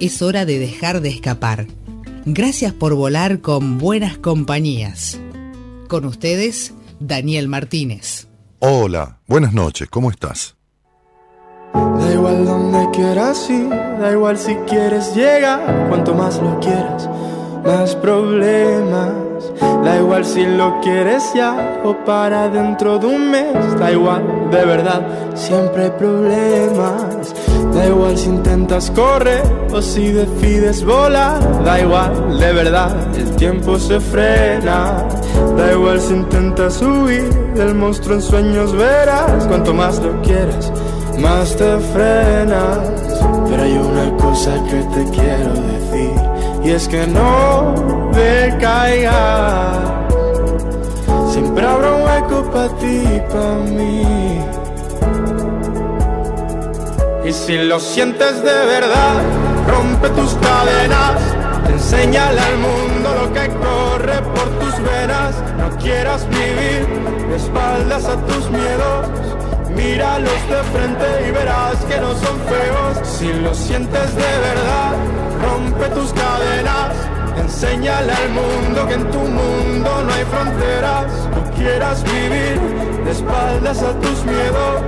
Es hora de dejar de escapar. Gracias por volar con buenas compañías. Con ustedes, Daniel Martínez. Hola, buenas noches, ¿cómo estás? Da igual donde quieras ir, da igual si quieres llegar, cuanto más lo quieras, más problemas. Da igual si lo quieres ya o para dentro de un mes, da igual, de verdad, siempre hay problemas. Da igual si intentas correr o si decides volar, da igual, de verdad, el tiempo se frena. Da igual si intentas huir del monstruo en sueños, verás, cuanto más lo quieras más te frenas. Pero hay una cosa que te quiero decir, y es que no decaigas. Siempre habrá un hueco para ti y para mí. Y si lo sientes de verdad, rompe tus cadenas. Enséñale al mundo lo que corre por tus venas. No quieras vivir de espaldas a tus miedos Míralos de frente y verás que no son feos. Si lo sientes de verdad, rompe tus cadenas. Enséñale al mundo que en tu mundo no hay fronteras. No quieras vivir de espaldas a tus miedos.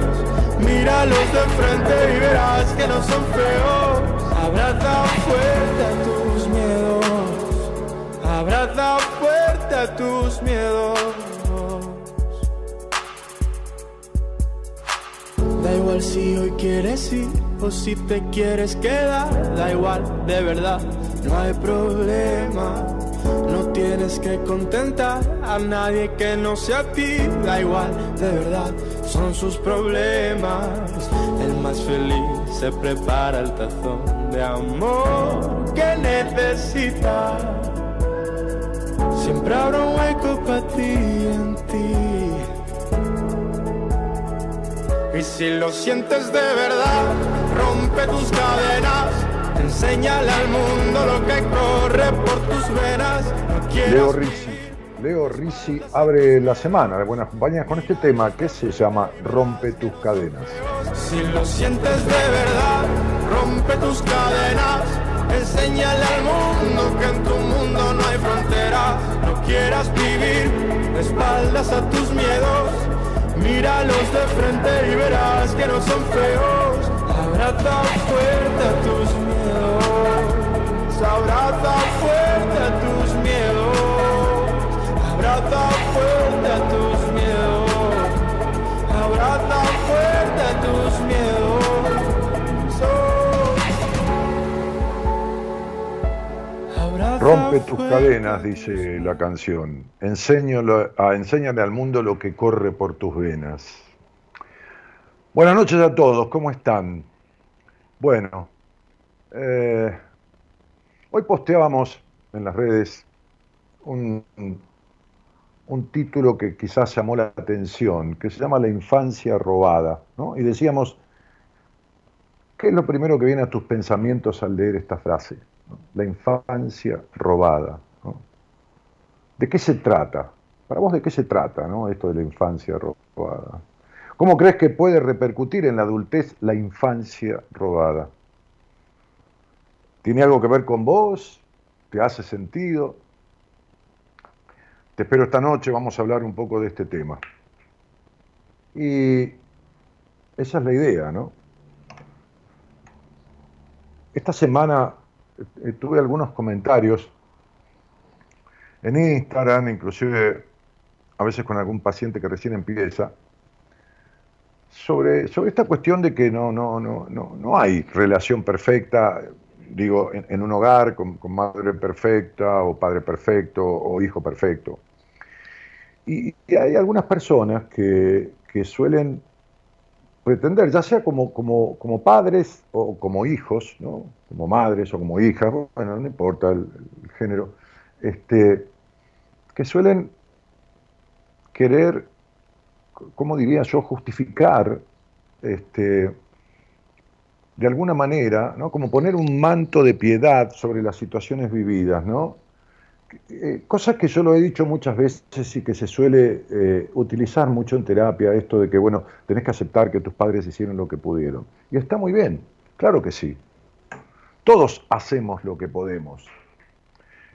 Míralos de frente y verás que no son feos. Abraza fuerte a tus miedos. Abraza fuerte a tus miedos. Da igual si hoy quieres ir o si te quieres quedar, da igual, de verdad, no hay problema. No tienes que contentar a nadie que no sea a ti, da igual, de verdad, son sus problemas. El más feliz se prepara el tazón de amor que necesita. Siempre habrá un hueco para ti en ti. Y si lo sientes de verdad, rompe tus cadenas. Enséñale al mundo lo que corre por tus venas. Leo Rizzi. Leo abre la semana de Buenas Compañías con este tema que se llama Rompe tus cadenas. Si lo sientes de verdad, rompe tus cadenas. Enséñale al mundo que en tu mundo no hay fronteras. No quieras vivir de espaldas a tus miedos Míralos de frente y verás que no son feos. Abraza fuerte a tus miedos. Abraza fuerte a tus miedos. Abraza fuerte a tus miedos. Abraza fuerte a tus miedos. Rompe tus cadenas, dice la canción. Enséñalo, a, enséñale al mundo lo que corre por tus venas. Buenas noches a todos, ¿cómo están? Bueno, eh, hoy posteábamos en las redes un, título que quizás llamó la atención, que se llama La infancia robada. ¿no? Y decíamos, ¿qué es lo primero que viene a tus pensamientos al leer esta frase? la infancia robada. ¿De qué se trata? Para vos, ¿de qué se trata ¿no? esto de la infancia robada? ¿Cómo crees que puede repercutir en la adultez la infancia robada? ¿Tiene algo que ver con vos? ¿Te hace sentido? Te espero esta noche, vamos a hablar un poco de este tema. Y esa es la idea, ¿no? Esta semana eh, tuve algunos comentarios en Instagram, inclusive a veces con algún paciente que recién empieza, sobre, sobre esta cuestión de que no, no, no, no, no hay relación perfecta, digo, en, un hogar con, madre perfecta o padre perfecto o hijo perfecto. Y, hay algunas personas que, que suelen pretender, ya sea como, como, como padres o como hijos, ¿no? como madres o como hijas, bueno, no importa el, género, este, que suelen querer, ¿cómo diría yo?, justificar este, de alguna manera, ¿no? como poner un manto de piedad sobre las situaciones vividas, ¿no? Eh, cosas que yo lo he dicho muchas veces y que se suele eh, utilizar mucho en terapia, esto de que, bueno, tenés que aceptar que tus padres hicieron lo que pudieron. Y está muy bien, claro que sí. Todos hacemos lo que podemos.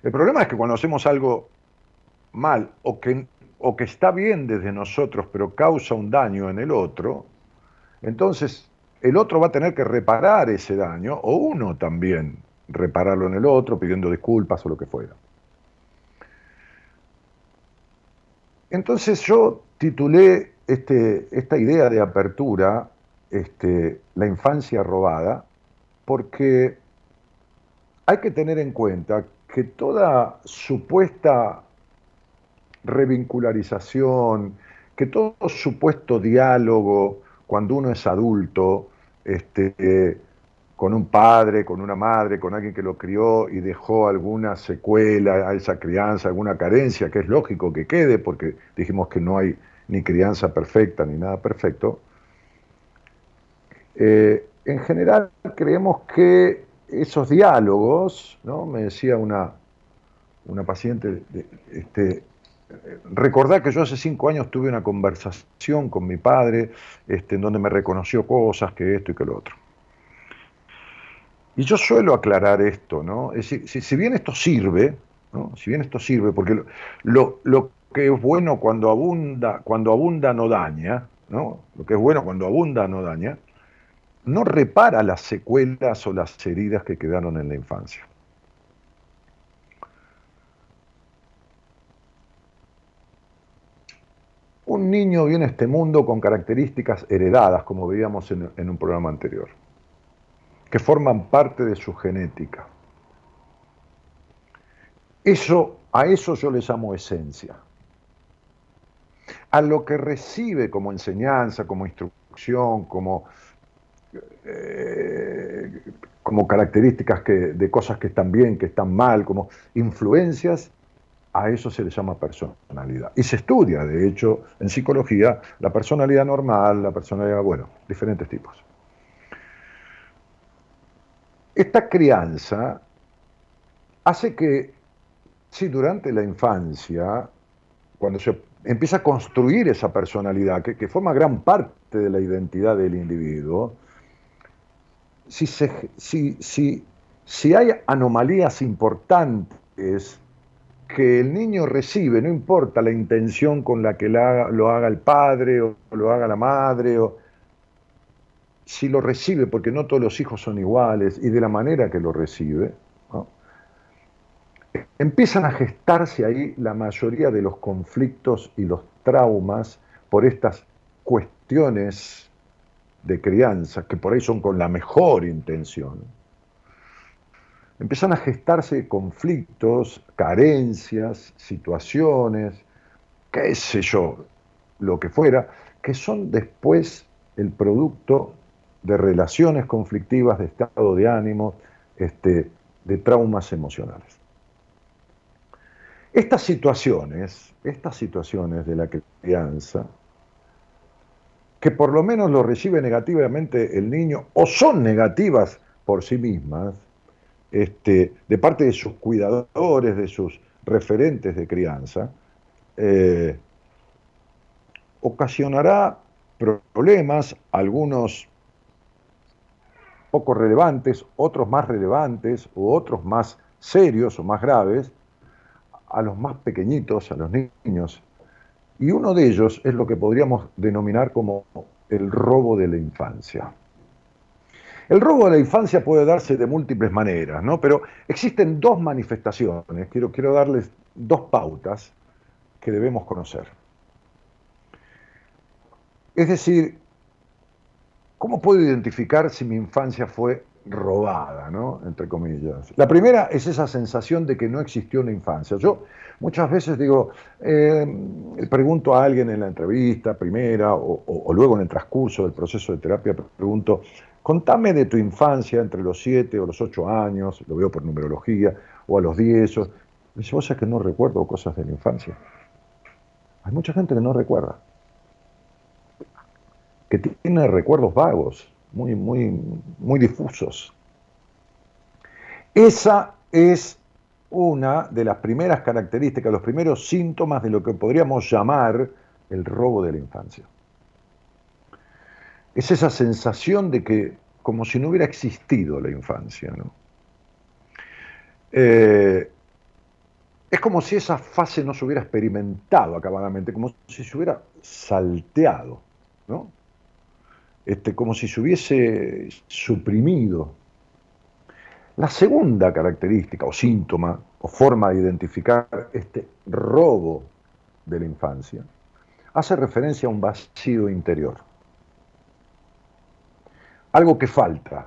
El problema es que cuando hacemos algo mal o que, o que está bien desde nosotros, pero causa un daño en el otro, entonces el otro va a tener que reparar ese daño, o uno también repararlo en el otro, pidiendo disculpas o lo que fuera. Entonces yo titulé este, esta idea de apertura, este, la infancia robada, porque hay que tener en cuenta que toda supuesta revincularización, que todo supuesto diálogo cuando uno es adulto, este, con un padre, con una madre, con alguien que lo crió y dejó alguna secuela a esa crianza, alguna carencia, que es lógico que quede, porque dijimos que no hay ni crianza perfecta ni nada perfecto, eh, en general creemos que esos diálogos, ¿no? me decía una, una paciente, este, recordar que yo hace cinco años tuve una conversación con mi padre este, en donde me reconoció cosas, que esto y que lo otro. Y yo suelo aclarar esto, ¿no? Es decir, si, bien esto sirve, ¿no? si bien esto sirve, porque lo, que es bueno cuando abunda, cuando abunda no daña, ¿no? Lo que es bueno cuando abunda no daña, no repara las secuelas o las heridas que quedaron en la infancia. Un niño viene a este mundo con características heredadas, como veíamos en un programa anterior que forman parte de su genética. Eso, a eso yo les llamo esencia. A lo que recibe como enseñanza, como instrucción, como, eh, como características que, de cosas que están bien, que están mal, como influencias, a eso se le llama personalidad. Y se estudia, de hecho, en psicología, la personalidad normal, la personalidad, bueno, diferentes tipos. Esta crianza hace que, si durante la infancia, cuando se empieza a construir esa personalidad, que, forma gran parte de la identidad del individuo, si, hay anomalías importantes que el niño recibe, no importa la intención con la que lo haga el padre o lo haga la madre, o, si lo recibe, porque no todos los hijos son iguales, y de la manera que lo recibe, empiezan a gestarse ahí la mayoría de los conflictos y los traumas por estas cuestiones de crianza, que por ahí son con la mejor intención. Empiezan a gestarse conflictos, carencias, situaciones, qué sé yo, lo que fuera, que son después el producto de relaciones conflictivas, de estado de ánimo, este, de traumas emocionales. Estas situaciones, estas situaciones de la crianza, que por lo menos lo recibe negativamente el niño o son negativas por sí mismas, este, de parte de sus cuidadores, de sus referentes de crianza, eh, ocasionará problemas, algunos poco relevantes, otros más relevantes u otros más serios o más graves, a los más pequeñitos, a los niños. Y uno de ellos es lo que podríamos denominar como el robo de la infancia. El robo de la infancia puede darse de múltiples maneras, ¿no? Pero existen dos manifestaciones, quiero, quiero darles dos pautas que debemos conocer. Es decir, ¿Cómo puedo identificar si mi infancia fue robada, ¿no? Entre comillas. La primera es esa sensación de que no existió una infancia. Yo muchas veces digo, eh, pregunto a alguien en la entrevista primera o, luego en el transcurso del proceso de terapia, pregunto, contame de tu infancia entre los 7 o los 8 años, lo veo por numerología, o a los 10. O... Dice, vos sabés que no recuerdo cosas de la infancia. Hay mucha gente que no recuerda, que tiene recuerdos vagos muy, muy, muy difusos. Esa es una de las primeras características, los primeros síntomas de lo que podríamos llamar el robo de la infancia. Es esa sensación de que como si no hubiera existido la infancia. ¿no? Eh, es como si esa fase no se hubiera experimentado acabadamente, como si se hubiera salteado. ¿no? Este, como si se hubiese suprimido. La segunda característica o síntoma o forma de identificar este robo de la infancia hace referencia a un vacío interior. Algo que falta.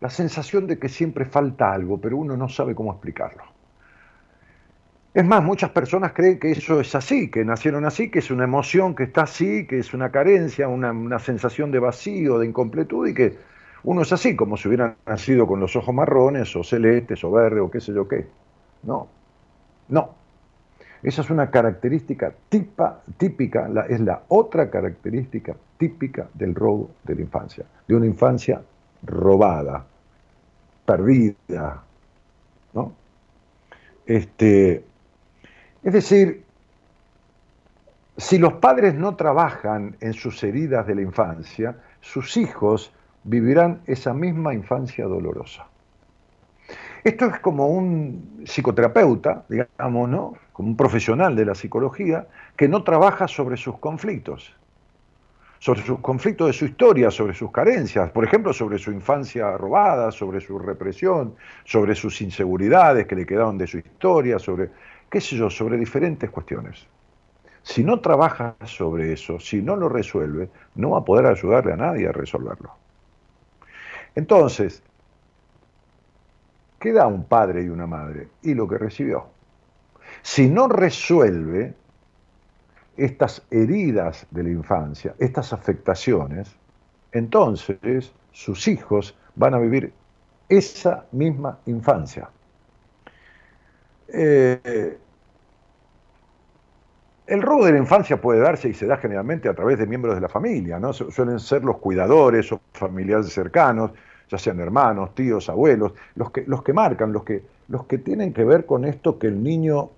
La sensación de que siempre falta algo, pero uno no sabe cómo explicarlo. Es más, muchas personas creen que eso es así, que nacieron así, que es una emoción que está así, que es una carencia, una, sensación de vacío, de incompletud y que uno es así, como si hubiera nacido con los ojos marrones o celestes o verdes o qué sé yo qué. No, no. Esa es una característica típica, es la otra característica típica del robo de la infancia, de una infancia robada, perdida, ¿no? Este, es decir, si los padres no trabajan en sus heridas de la infancia, sus hijos vivirán esa misma infancia dolorosa. Esto es como un psicoterapeuta, digamos, ¿no? Como un profesional de la psicología que no trabaja sobre sus conflictos, sobre sus conflictos de su historia, sobre sus carencias, por ejemplo, sobre su infancia robada, sobre su represión, sobre sus inseguridades que le quedaron de su historia, sobre qué sé yo, sobre diferentes cuestiones. Si no trabaja sobre eso, si no lo resuelve, no va a poder ayudarle a nadie a resolverlo. Entonces, ¿qué da un padre y una madre? Y lo que recibió. Si no resuelve estas heridas de la infancia, estas afectaciones, entonces sus hijos van a vivir esa misma infancia. Eh, el robo de la infancia puede darse y se da generalmente a través de miembros de la familia, ¿no? Suelen ser los cuidadores o familiares cercanos, ya sean hermanos, tíos, abuelos, los que, los que marcan, los que, los que tienen que ver con esto que el niño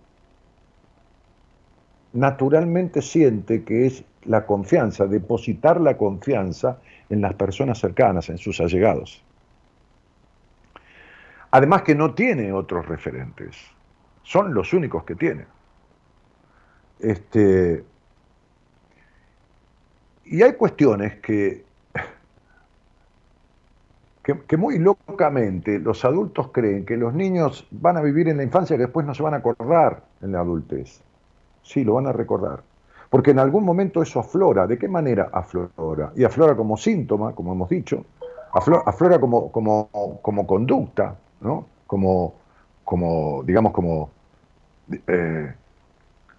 naturalmente siente que es la confianza, depositar la confianza en las personas cercanas, en sus allegados. Además que no tiene otros referentes, son los únicos que tiene. Este, y hay cuestiones que, que, muy locamente los adultos creen que los niños van a vivir en la infancia que después no se van a acordar en la adultez. Sí, lo van a recordar. Porque en algún momento eso aflora. ¿De qué manera aflora? Y aflora como síntoma, como hemos dicho, aflora, como, como, como, conducta, ¿no? Como, como digamos, como eh,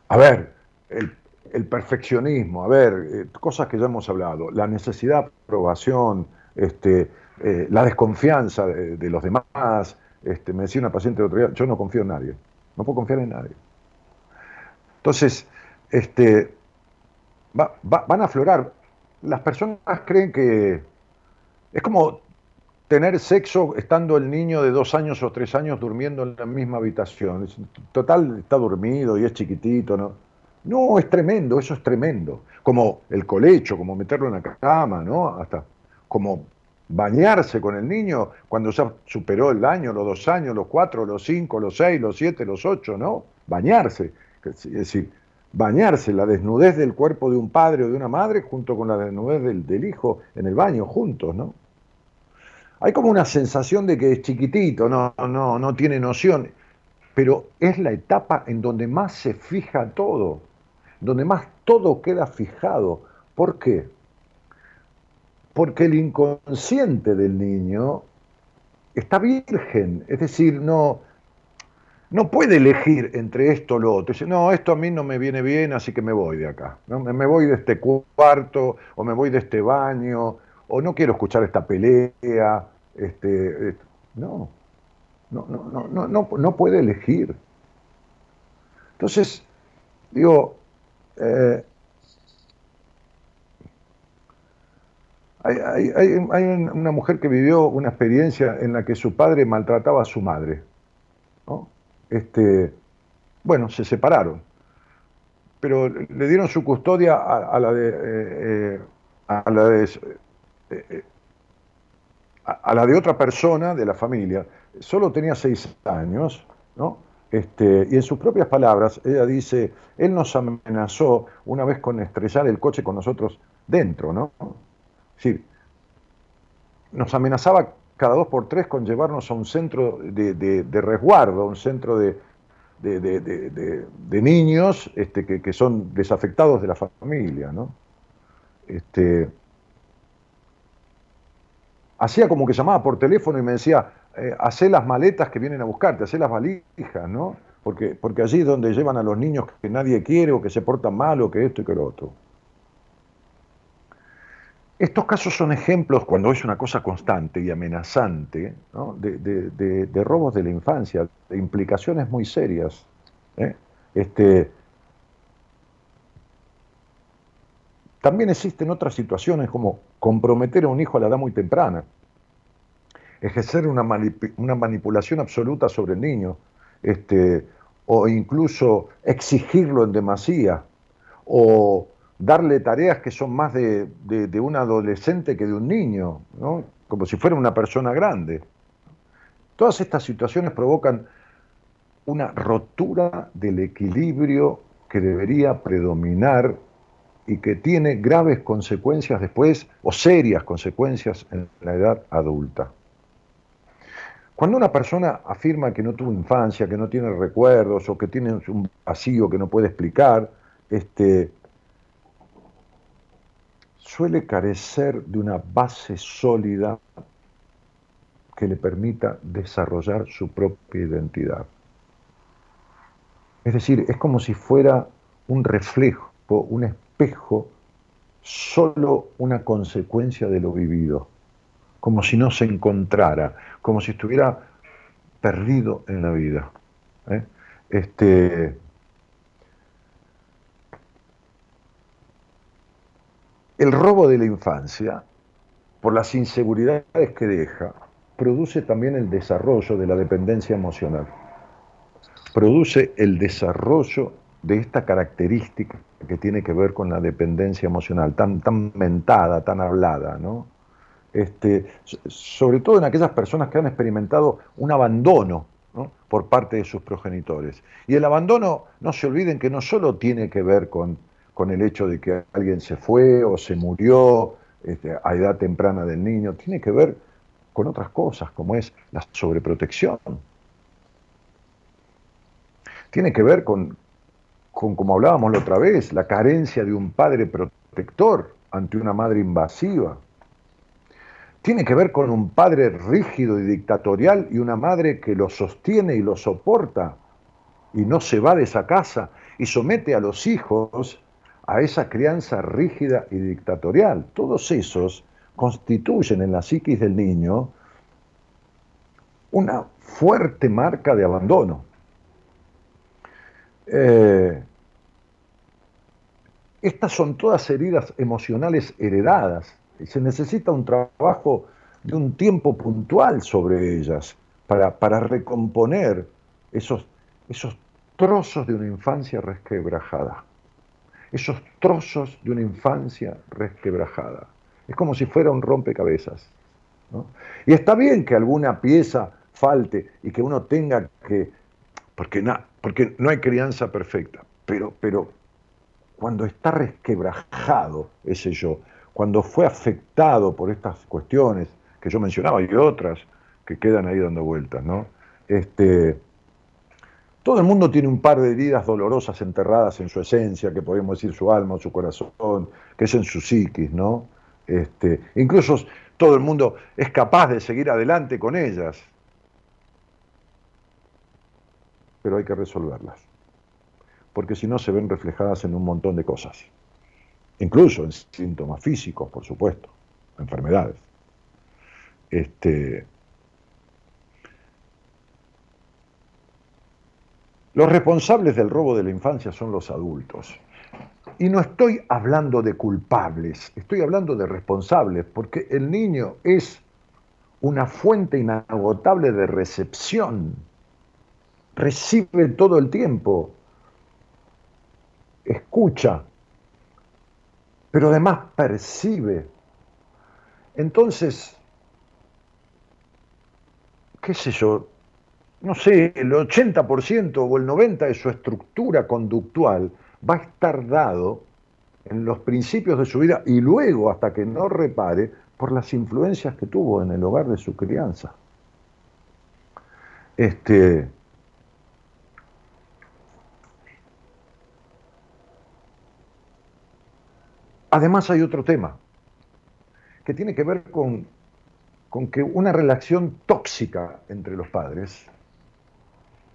a ver, el, perfeccionismo, a ver, eh, cosas que ya hemos hablado, la necesidad de aprobación, este, eh, la desconfianza de, los demás. Este, me decía una paciente el otro día, yo no confío en nadie, no puedo confiar en nadie. Entonces, este, van a aflorar. Las personas creen que es como tener sexo estando el niño de dos años o tres años durmiendo en la misma habitación. Total, está dormido y es chiquitito, ¿no? No, es tremendo, eso es tremendo. Como el colecho, como meterlo en la cama, ¿no? Hasta como bañarse con el niño cuando ya superó el año, los dos años, los cuatro, los cinco, los seis, los siete, los ocho, ¿no? Bañarse. Es decir, bañarse, la desnudez del cuerpo de un padre o de una madre junto con la desnudez del, del hijo en el baño, juntos, ¿no? Hay como una sensación de que es chiquitito, no, no, no tiene noción, pero es la etapa en donde más se fija todo, donde más todo queda fijado. ¿Por qué? porque el inconsciente del niño está virgen, es decir, no, no puede elegir entre esto o lo otro. Dice, no, esto a mí no me viene bien, así que me voy de acá. ¿no? Me voy de este cuarto, o me voy de este baño, o no quiero escuchar esta pelea. Este, no, no, no, no, no, no puede elegir. Entonces, digo, eh, hay, hay, una mujer que vivió una experiencia en la que su padre maltrataba a su madre. ¿no? Este, bueno, se separaron, pero le dieron su custodia a, la de, eh, a la de eh, a, la de otra persona de la familia. Solo tenía seis años, ¿no? Este, y en sus propias palabras, ella dice, él nos amenazó una vez con estrellar el coche con nosotros dentro, ¿no? Sí, nos amenazaba cada dos por tres con llevarnos a un centro de, resguardo, a un centro de, niños este, que, son desafectados de la familia. ¿no? Este, hacía como que llamaba por teléfono y me decía, eh, hacé las maletas que vienen a buscarte, hacé las valijas, ¿no? Porque, porque allí es donde llevan a los niños que nadie quiere o que se portan mal o que esto y que lo otro. Estos casos son ejemplos, cuando es una cosa constante y amenazante, de, robos de la infancia, de implicaciones muy serias. ¿eh? Este, también existen otras situaciones como comprometer a un hijo a la edad muy temprana, ejercer una, manipulación absoluta sobre el niño, este, o incluso exigirlo en demasía, o darle tareas que son más de, un adolescente que de un niño, como si fuera una persona grande. Todas estas situaciones provocan una rotura del equilibrio que debería predominar y que tiene graves consecuencias después, o serias consecuencias en la edad adulta. Cuando una persona afirma que no tuvo infancia, que no tiene recuerdos o que tiene un vacío que no puede explicar, este, suele carecer de una base sólida que le permita desarrollar su propia identidad. Es decir, es como si fuera un reflejo, un espejo, solo una consecuencia de lo vivido, como si no se encontrara, como si estuviera perdido en la vida. ¿eh? Este, El robo de la infancia, por las inseguridades que deja, produce también el desarrollo de la dependencia emocional. Produce el desarrollo de esta característica que tiene que ver con la dependencia emocional, tan, tan mentada, tan hablada, ¿no? Este, sobre todo en aquellas personas que han experimentado un abandono por parte de sus progenitores. Y el abandono, no se olviden que no solo tiene que ver con con el hecho de que alguien se fue o se murió este, a edad temprana del niño, tiene que ver con otras cosas, como es la sobreprotección. Tiene que ver con, con, como hablábamos la otra vez, la carencia de un padre protector ante una madre invasiva. Tiene que ver con un padre rígido y dictatorial y una madre que lo sostiene y lo soporta y no se va de esa casa y somete a los hijos a esa crianza rígida y dictatorial. Todos esos constituyen en la psiquis del niño una fuerte marca de abandono. Eh, estas son todas heridas emocionales heredadas y se necesita un trabajo de un tiempo puntual sobre ellas para, para recomponer esos, esos trozos de una infancia resquebrajada esos trozos de una infancia resquebrajada. Es como si fuera un rompecabezas. Y está bien que alguna pieza falte y que uno tenga que, porque, porque no hay crianza perfecta, pero, pero cuando está resquebrajado ese yo, cuando fue afectado por estas cuestiones que yo mencionaba y otras que quedan ahí dando vueltas, ¿no? Este, todo el mundo tiene un par de heridas dolorosas enterradas en su esencia, que podemos decir su alma o su corazón, que es en su psiquis, ¿no? Este, incluso todo el mundo es capaz de seguir adelante con ellas. Pero hay que resolverlas. Porque si no se ven reflejadas en un montón de cosas. Incluso en síntomas físicos, por supuesto, enfermedades. Este, los responsables del robo de la infancia son los adultos. Y no estoy hablando de culpables, estoy hablando de responsables, porque el niño es una fuente inagotable de recepción. Recibe todo el tiempo, escucha, pero además percibe. Entonces, qué sé yo, no sé, el 80% o el 90% de su estructura conductual va a estar dado en los principios de su vida y luego, hasta que no repare, por las influencias que tuvo en el hogar de su crianza. Este, además hay otro tema que tiene que ver con, con que una relación tóxica entre los padres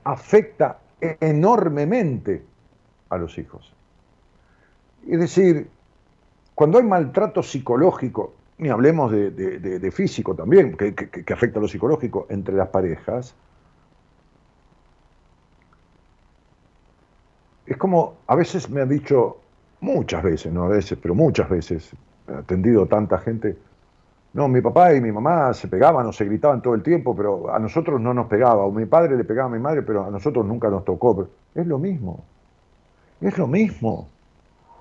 afecta enormemente a los hijos. Es decir, cuando hay maltrato psicológico, ni hablemos de, físico también, que, afecta a lo psicológico entre las parejas, es como a veces me han dicho, muchas veces, no a veces, pero muchas veces, he atendido tanta gente, no, mi papá y mi mamá se pegaban o se gritaban todo el tiempo, pero a nosotros no nos pegaba, o mi padre le pegaba a mi madre, pero a nosotros nunca nos tocó. es lo mismo. Es lo mismo.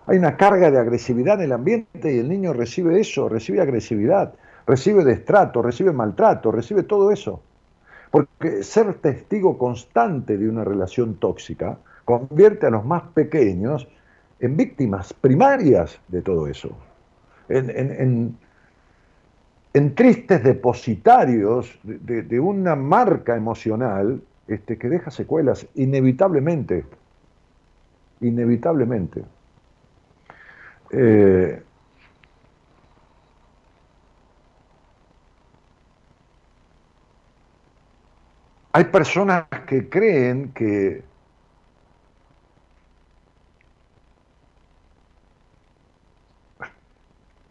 Hay una carga de agresividad en el ambiente y el niño recibe eso, recibe agresividad, recibe destrato, recibe maltrato, recibe todo eso. Porque ser testigo constante de una relación tóxica convierte a los más pequeños en víctimas primarias de todo eso, en, tristes depositarios de, una marca emocional este, que deja secuelas inevitablemente inevitablemente. Eh, hay personas que creen que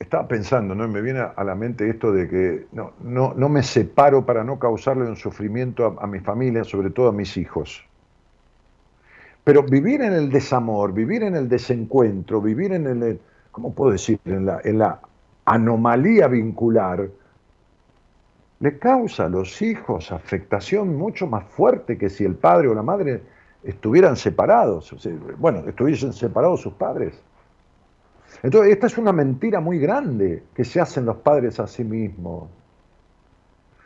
estaba pensando, ¿no? me viene a la mente esto de que no, no, no me separo para no causarle un sufrimiento a mi familia, sobre todo a mis hijos. Pero vivir en el desamor, vivir en el desencuentro, vivir en el, ¿cómo puedo decir?, en la, anomalía vincular, le causa a los hijos afectación mucho más fuerte que si el padre o la madre estuvieran separados, bueno, estuviesen separados sus padres. Entonces, esta es una mentira muy grande que se hacen los padres a sí mismos.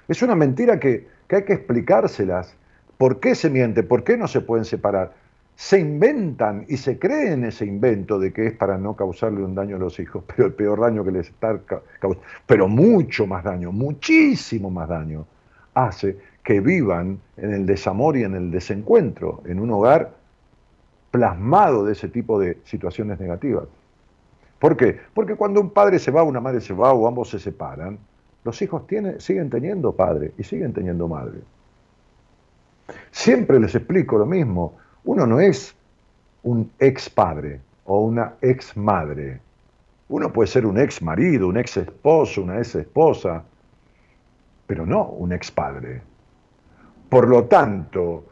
Es una mentira que, que hay que explicárselas. ¿Por qué se miente? ¿Por qué no se pueden separar? se inventan y se creen ese invento de que es para no causarle un daño a los hijos, pero el peor daño que les está causando, pero mucho más daño, muchísimo más daño, hace que vivan en el desamor y en el desencuentro, en un hogar plasmado de ese tipo de situaciones negativas. ¿Por qué? Porque cuando un padre se va, una madre se va o ambos se separan, los hijos siguen teniendo padre y siguen teniendo madre. Siempre les explico lo mismo. Uno no es un ex padre o una ex madre. Uno puede ser un ex marido, un ex esposo, una ex esposa, pero no un ex padre. Por lo tanto,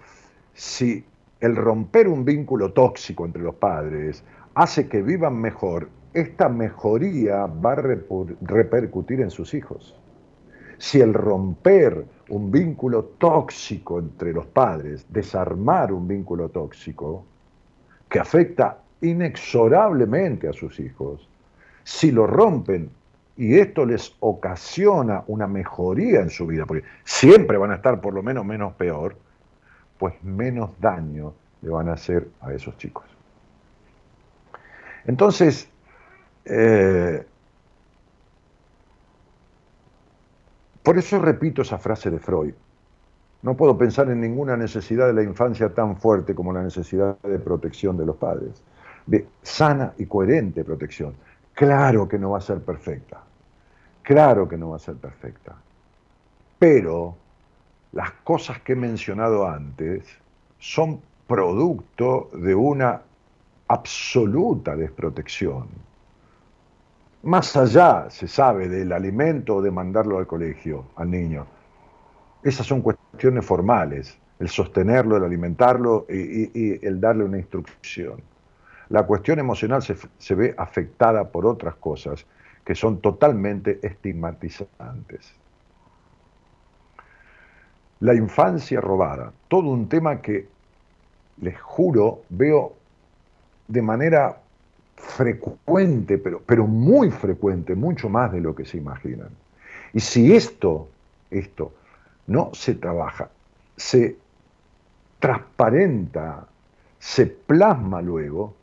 si el romper un vínculo tóxico entre los padres hace que vivan mejor, esta mejoría va a repercutir en sus hijos. Si el romper un vínculo tóxico entre los padres, desarmar un vínculo tóxico que afecta inexorablemente a sus hijos, si lo rompen y esto les ocasiona una mejoría en su vida, porque siempre van a estar por lo menos menos peor, pues menos daño le van a hacer a esos chicos. Entonces, eh, Por eso repito esa frase de Freud. No puedo pensar en ninguna necesidad de la infancia tan fuerte como la necesidad de protección de los padres, de sana y coherente protección. Claro que no va a ser perfecta, Claro que no va a ser perfecta. Pero las cosas que he mencionado antes son producto de una absoluta desprotección. Más allá, se sabe, del alimento o de mandarlo al colegio, al niño. Esas son cuestiones formales, el sostenerlo, el alimentarlo y, el darle una instrucción. La cuestión emocional se, se ve afectada por otras cosas que son totalmente estigmatizantes. La infancia robada, todo un tema que, les juro, veo de manera frecuente, pero, pero muy frecuente, mucho más de lo que se imaginan. Y si esto, esto no se trabaja, se transparenta, se plasma luego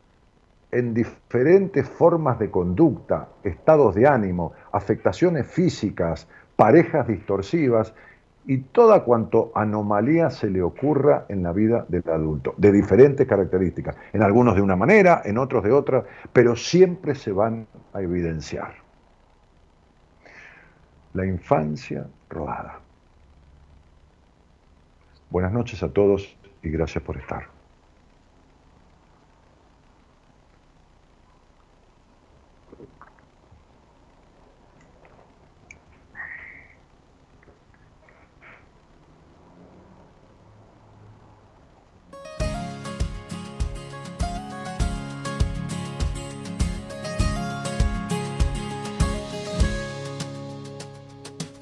en diferentes formas de conducta, estados de ánimo, afectaciones físicas, parejas distorsivas y toda cuanto anomalía se le ocurra en la vida del adulto, de diferentes características, en algunos de una manera, en otros de otra, pero siempre se van a evidenciar. La infancia robada. Buenas noches a todos y gracias por estar.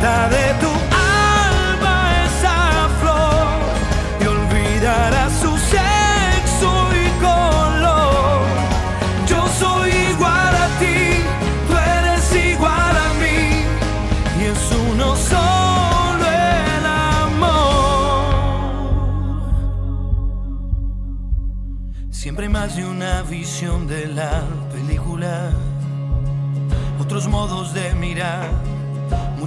poco de tu alma esa flor y olvidarás su sexo y color. Yo soy igual a ti, tú eres igual a mí y es uno solo el amor. Siempre más de una visión de la película, otros modos de mirar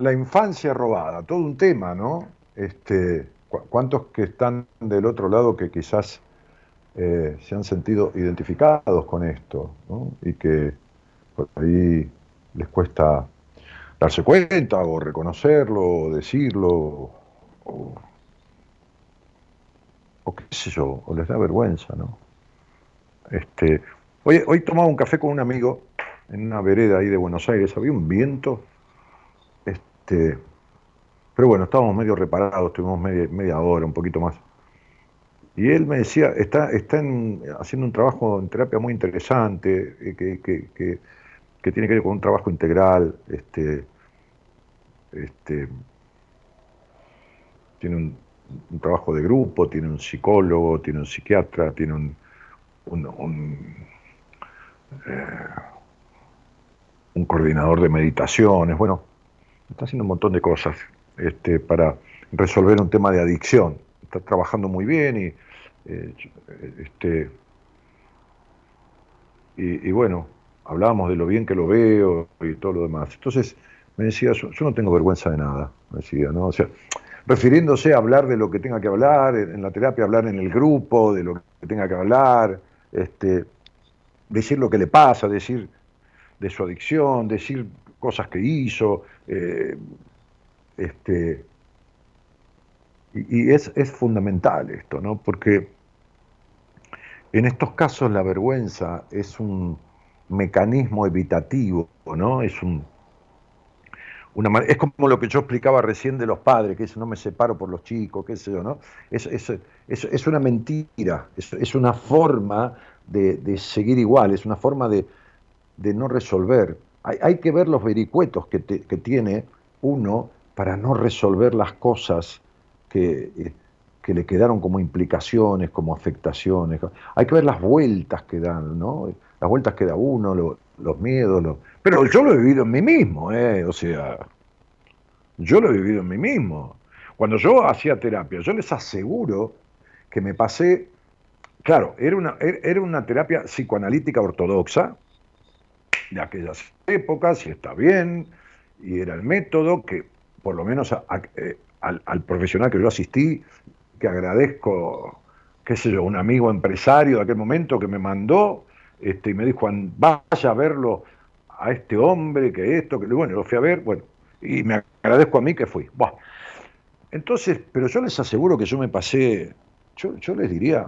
la infancia robada, todo un tema, ¿no? Este, ¿Cuántos que están del otro lado que quizás eh, se han sentido identificados con esto ¿no? y que por ahí les cuesta darse cuenta o reconocerlo o decirlo o, qué sé yo, o les da vergüenza, ¿no? Este, hoy, hoy tomaba un café con un amigo en una vereda ahí de Buenos Aires, había un viento este, pero bueno, estábamos medio reparados, tuvimos media, media hora, un poquito más. Y él me decía, está, está haciendo un trabajo en terapia muy interesante, eh, que, tiene que ver con un trabajo integral, este, este, tiene un, trabajo de grupo, tiene un psicólogo, tiene un psiquiatra, tiene un, un, eh, un coordinador de meditaciones, bueno, está haciendo un montón de cosas este, para resolver un tema de adicción. Está trabajando muy bien y, eh, este, y, bueno, hablábamos de lo bien que lo veo y todo lo demás. Entonces me decía, yo, no tengo vergüenza de nada, me decía, ¿no? O sea, refiriéndose a hablar de lo que tenga que hablar, en la terapia hablar en el grupo, de lo que tenga que hablar, este, decir lo que le pasa, decir de su adicción, decir cosas que hizo, eh, este, Y, es, es, fundamental esto, ¿no? Porque en estos casos la vergüenza es un mecanismo evitativo, ¿no? Es un una es como lo que yo explicaba recién de los padres, que eso no me separo por los chicos, qué sé yo, ¿no? Es, es, es, una mentira, es, una forma de, seguir igual, es una forma de, no resolver. Hay, que ver los vericuetos que, que, tiene uno para no resolver las cosas que, eh, que le quedaron como implicaciones, como afectaciones. Hay que ver las vueltas que dan, ¿no? Las vueltas que da uno, los miedos. Pero yo lo he vivido en mí mismo, ¿eh? O sea, yo lo he vivido en mí mismo. Cuando yo hacía terapia, yo les aseguro que me pasé, claro, era una, era una terapia psicoanalítica ortodoxa de aquellas épocas, y está bien, y era el método que, por lo menos eh, al, al profesional que yo asistí, que agradezco, qué sé yo, un amigo empresario de aquel momento que me mandó este, y me dijo, vaya a verlo a este hombre, que esto, que bueno, lo fui a ver, bueno, y me agradezco a mí que fui. Entonces, pero yo les aseguro que yo me pasé, yo, yo les diría,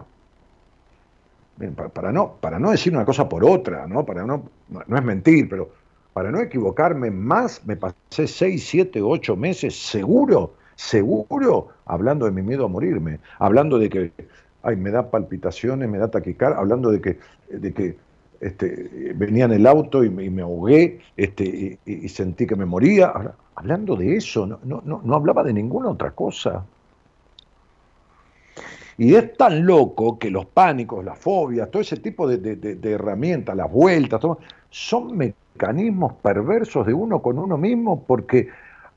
para, no, para no decir una cosa por otra, ¿no? Para no, no es mentir, pero para no equivocarme más, me pasé seis, siete, ocho meses seguro seguro hablando de mi miedo a morirme, hablando de que ay, me da palpitaciones, me da taquicar, hablando de que, de que este, venía en el auto y me, ahogué este, y, sentí que me moría. hablando de eso, no, no, no, hablaba de ninguna otra cosa. Y es tan loco que los pánicos, las fobias, todo ese tipo de, herramientas, las vueltas, son mecanismos perversos de uno con uno mismo porque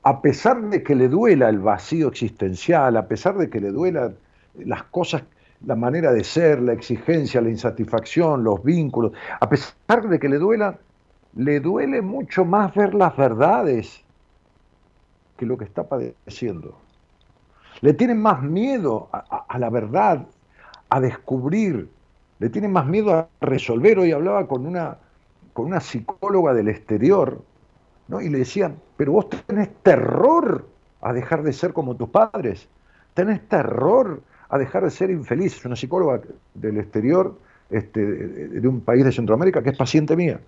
a pesar de que le duela el vacío existencial, a pesar de que le duela las cosas, la manera de ser, la exigencia, la insatisfacción, los vínculos, a pesar de que le duela, le duele mucho más ver las verdades que lo que está padeciendo. Le tienen más miedo a, la verdad, a descubrir, le tienen más miedo a resolver. Hoy hablaba con una, con una psicóloga del exterior, ¿no? y le decían, pero vos tenés terror a dejar de ser como tus padres, tenés terror a dejar de ser infeliz. Una psicóloga del exterior, este, de un país de Centroamérica, que es paciente mía.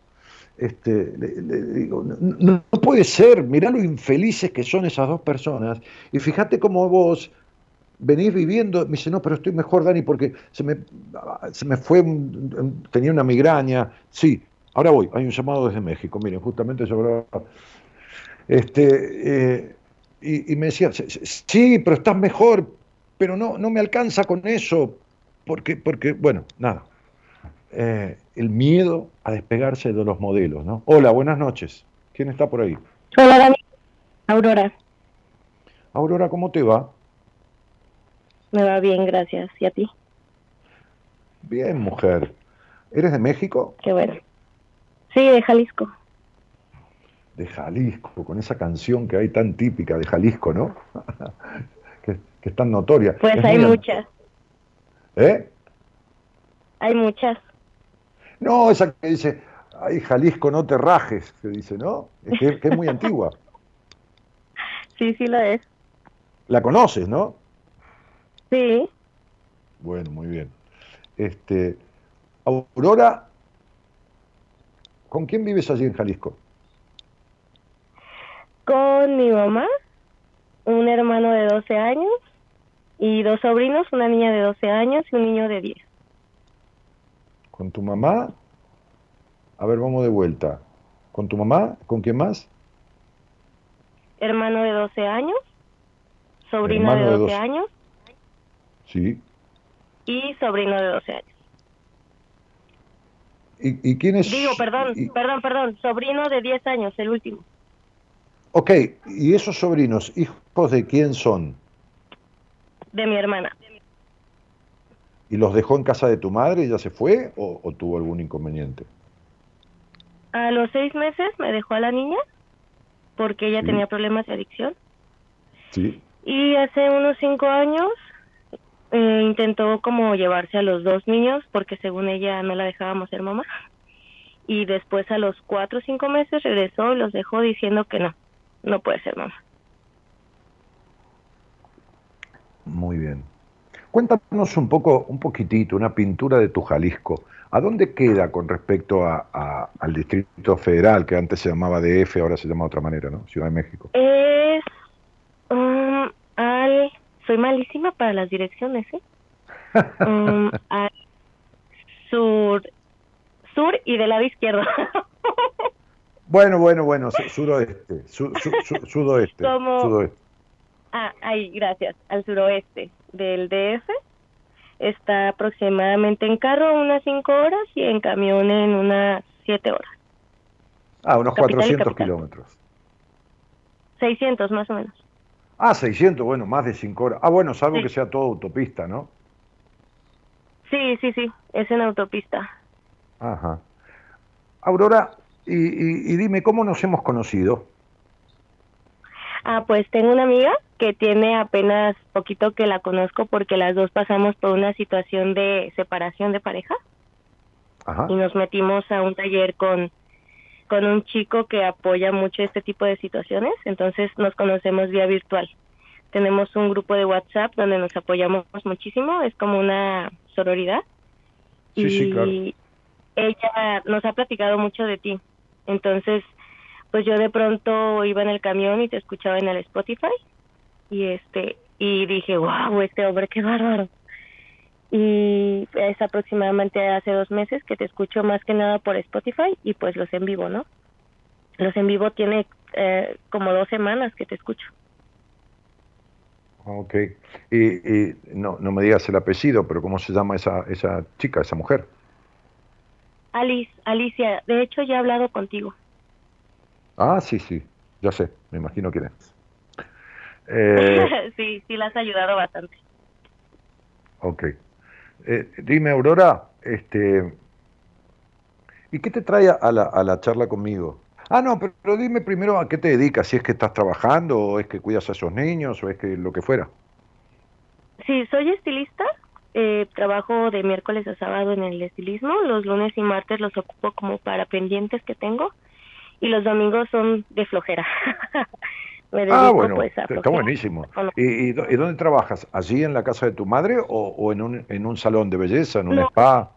Este, le, digo, no, puede ser, mirá lo infelices que son esas dos personas, y fíjate cómo vos venís viviendo, me dice, no, pero estoy mejor, Dani, porque se me, se me fue, tenía una migraña, sí, ahora voy, hay un llamado desde México, miren, justamente yo hablaba este, eh, y, me decía, sí, pero estás mejor, pero no, no me alcanza con eso, porque, porque bueno, nada. Eh, el miedo a despegarse de los modelos, ¿no? Hola, buenas noches. ¿Quién está por ahí? Hola, Dani. Aurora. Aurora, ¿cómo te va? Me va bien, gracias. ¿Y a ti? Bien, mujer. ¿Eres de México? Qué bueno. Sí, de Jalisco de Jalisco, con esa canción que hay tan típica de Jalisco, ¿no? que, es tan notoria. Pues hay muchas. ¿Eh? Hay muchas. No, esa que dice, ay, Jalisco, no te rajes, que dice, ¿no? Es que, es muy antigua. Sí, sí lo es. ¿La conoces, no? Sí. Bueno, muy bien. Este, Aurora, ¿con quién vives allí en Jalisco? con mi mamá, un hermano de 12 años y dos sobrinos, una niña de 12 años y un niño de 10. ¿Con tu mamá? A ver, vamos de vuelta. ¿Con tu mamá? ¿Con quién más? Hermano de 12 años, sobrino de 12, años. Sí. Y sobrino de 12 años. ¿Y, quién es? Digo, perdón, perdón, perdón, sobrino de 10 años, el último. Ok, ¿y esos sobrinos, hijos de quién son? De mi hermana. ¿Y los dejó en casa de tu madre y ya se fue o, tuvo algún inconveniente? A los seis meses me dejó a la niña porque ella tenía problemas de adicción. Sí. Y hace unos cinco años eh, intentó como llevarse a los dos niños porque según ella no la dejábamos ser mamá. Y después a los cuatro o cinco meses regresó y los dejó diciendo que no, no puede ser mamá. Muy bien. Cuéntanos un poco, un poquitito, una pintura de tu Jalisco. ¿A dónde queda con respecto a, al Distrito Federal, que antes se llamaba DF, ahora se llama de otra manera, ¿no? Ciudad de México. Es um, al... Soy malísima para las direcciones, ¿eh? Um, al sur, sur y del lado izquierdo. bueno, bueno, bueno, suroeste, sudoeste, sudoeste. Ah, ahí, gracias, al suroeste del DF está aproximadamente en carro unas 5 horas y en camión en unas 7 horas. Ah, unos 400 kilómetros. 600 más o menos. Ah, 600, bueno, más de 5 horas. Ah, bueno, salvo que sea todo autopista, ¿no? Sí, sí, sí, es en autopista. Ajá. Aurora, y, y dime, ¿cómo nos hemos conocido? Ah, pues tengo una amiga que tiene apenas poquito que la conozco porque las dos pasamos por una situación de separación de pareja. Y nos metimos a un taller con, con un chico que apoya mucho este tipo de situaciones, entonces nos conocemos vía virtual. Tenemos un grupo de WhatsApp donde nos apoyamos muchísimo, es como una sororidad. y ella nos ha platicado mucho de ti. Entonces, pues yo de pronto iba en el camión y te escuchaba en el Spotify y este y dije wow este hombre qué bárbaro y es aproximadamente hace dos meses que te escucho más que nada por Spotify y pues los en vivo no los en vivo tiene eh, como dos semanas que te escucho Ok. Y, no, no me digas el apellido, pero ¿cómo se llama esa, esa chica, esa mujer? Alice, Alicia. De hecho, ya he hablado contigo. Ah, sí, sí. Ya sé. Me imagino quién es. Eh, sí, sí, la has ayudado bastante. Ok. Eh, dime, Aurora, este, ¿y qué te trae a la, a la charla conmigo? Ah, no, pero, dime primero a qué te dedicas, si es que estás trabajando, o es que cuidas a esos niños, o es que lo que fuera. Sí, soy estilista, eh, trabajo de miércoles a sábado en el estilismo, los lunes y martes los ocupo como para pendientes que tengo, y los domingos son de flojera. ah, bueno, pues, está buenísimo. ¿Y, y, dónde trabajas? ¿Allí en la casa de tu madre o, en, un, en un salón de belleza, en un spa?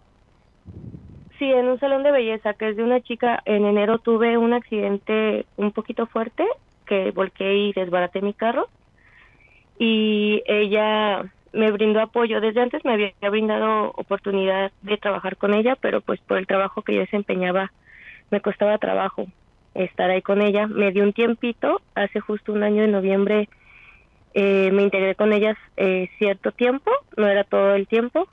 Sí, en un salón de belleza, que es de una chica. En enero tuve un accidente un poquito fuerte, que volqué y desbaraté mi carro. Y ella me brindó apoyo. Desde antes me había brindado oportunidad de trabajar con ella, pero pues por el trabajo que yo desempeñaba me costaba trabajo estar ahí con ella. Me dio un tiempito, hace justo un año de noviembre eh, me integré con ellas eh, cierto tiempo, no era todo el tiempo.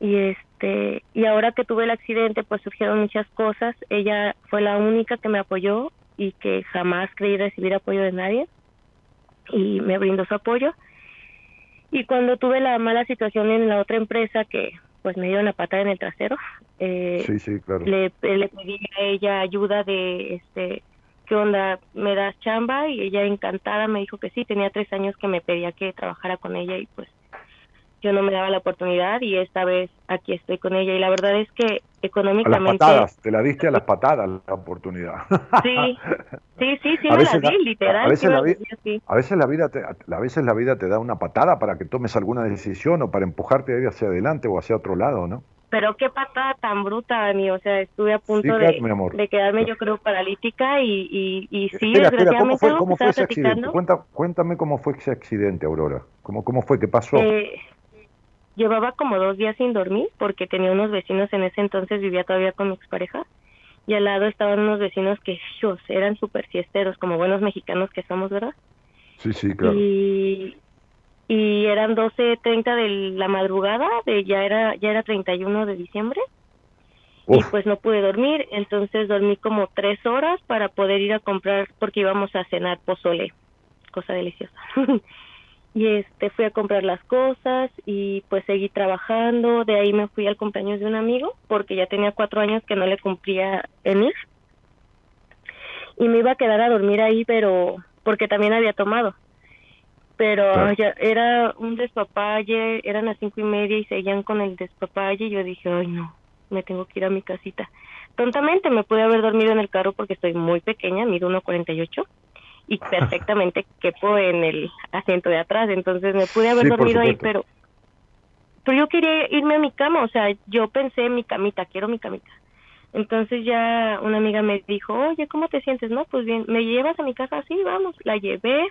Y este y ahora que tuve el accidente, pues surgieron muchas cosas. Ella fue la única que me apoyó y que jamás creí recibir apoyo de nadie y me brindó su apoyo. Y cuando tuve la mala situación en la otra empresa que pues me dio la pata en el trasero. Eh, sí, sí, claro. Le, le, pedí a ella ayuda de, este, ¿qué onda? ¿Me das chamba? Y ella encantada me dijo que sí, tenía tres años que me pedía que trabajara con ella y pues yo no me daba la oportunidad y esta vez aquí estoy con ella y la verdad es que económicamente... A las patadas, te la diste a las patadas la oportunidad. Sí, sí, sí, sí, me la di, literal. A veces, la, a veces la vida te, a veces la vida te da una patada para que tomes alguna decisión o para empujarte a hacia adelante o hacia otro lado, ¿no? Pero qué patada tan bruta, Dani, o sea, estuve a punto de, de, quedarme yo creo paralítica y, y, y sí, desgraciadamente ¿cómo fue, ese accidente? cuéntame cómo fue ese accidente, Aurora. ¿Cómo, cómo fue? ¿Qué pasó? Eh, llevaba como dos días sin dormir porque tenía unos vecinos en ese entonces, vivía todavía con mi expareja y al lado estaban unos vecinos que ellos eran súper fiesteros, como buenos mexicanos que somos, ¿verdad? Sí, sí, claro. Y, y eran 12.30 de la madrugada, de ya era ya era 31 de diciembre. Y pues no pude dormir, entonces dormí como tres horas para poder ir a comprar, porque íbamos a cenar pozole, cosa deliciosa. y este fui a comprar las cosas y pues seguí trabajando. De ahí me fui al cumpleaños de un amigo porque ya tenía cuatro años que no le cumplía en ir. Y me iba a quedar a dormir ahí pero porque también había tomado. Pero ya era un despapalle eran las cinco y media y seguían con el despapalle y yo dije ay no me tengo que ir a mi casita tontamente me pude haber dormido en el carro porque estoy muy pequeña mido 1.48 y perfectamente quepo en el asiento de atrás, entonces me pude haber dormido ahí, pero pero yo quería irme a mi cama, o sea, yo pensé en mi camita, quiero mi camita. Entonces ya una amiga me dijo, oye, ¿cómo te sientes? No, pues bien, ¿me llevas a mi casa? Sí, vamos, la llevé.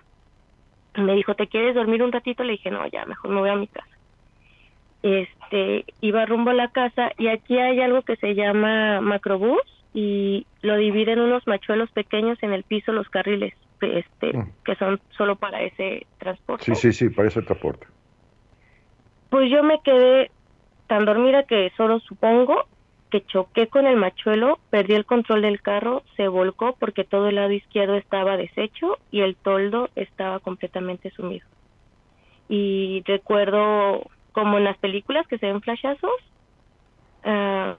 Me dijo, ¿te quieres dormir un ratito? Le dije, no, ya, mejor me voy a mi casa. Este, iba rumbo a la casa y aquí hay algo que se llama macrobús y lo dividen unos machuelos pequeños en el piso los carriles, este, mm. que son solo para ese transporte. Sí, sí, sí, para ese transporte. Pues yo me quedé tan dormida que solo supongo que choqué con el machuelo, perdí el control del carro, se volcó porque todo el lado izquierdo estaba deshecho y el toldo estaba completamente sumido. Y recuerdo, como en las películas que se ven flashazos, ah,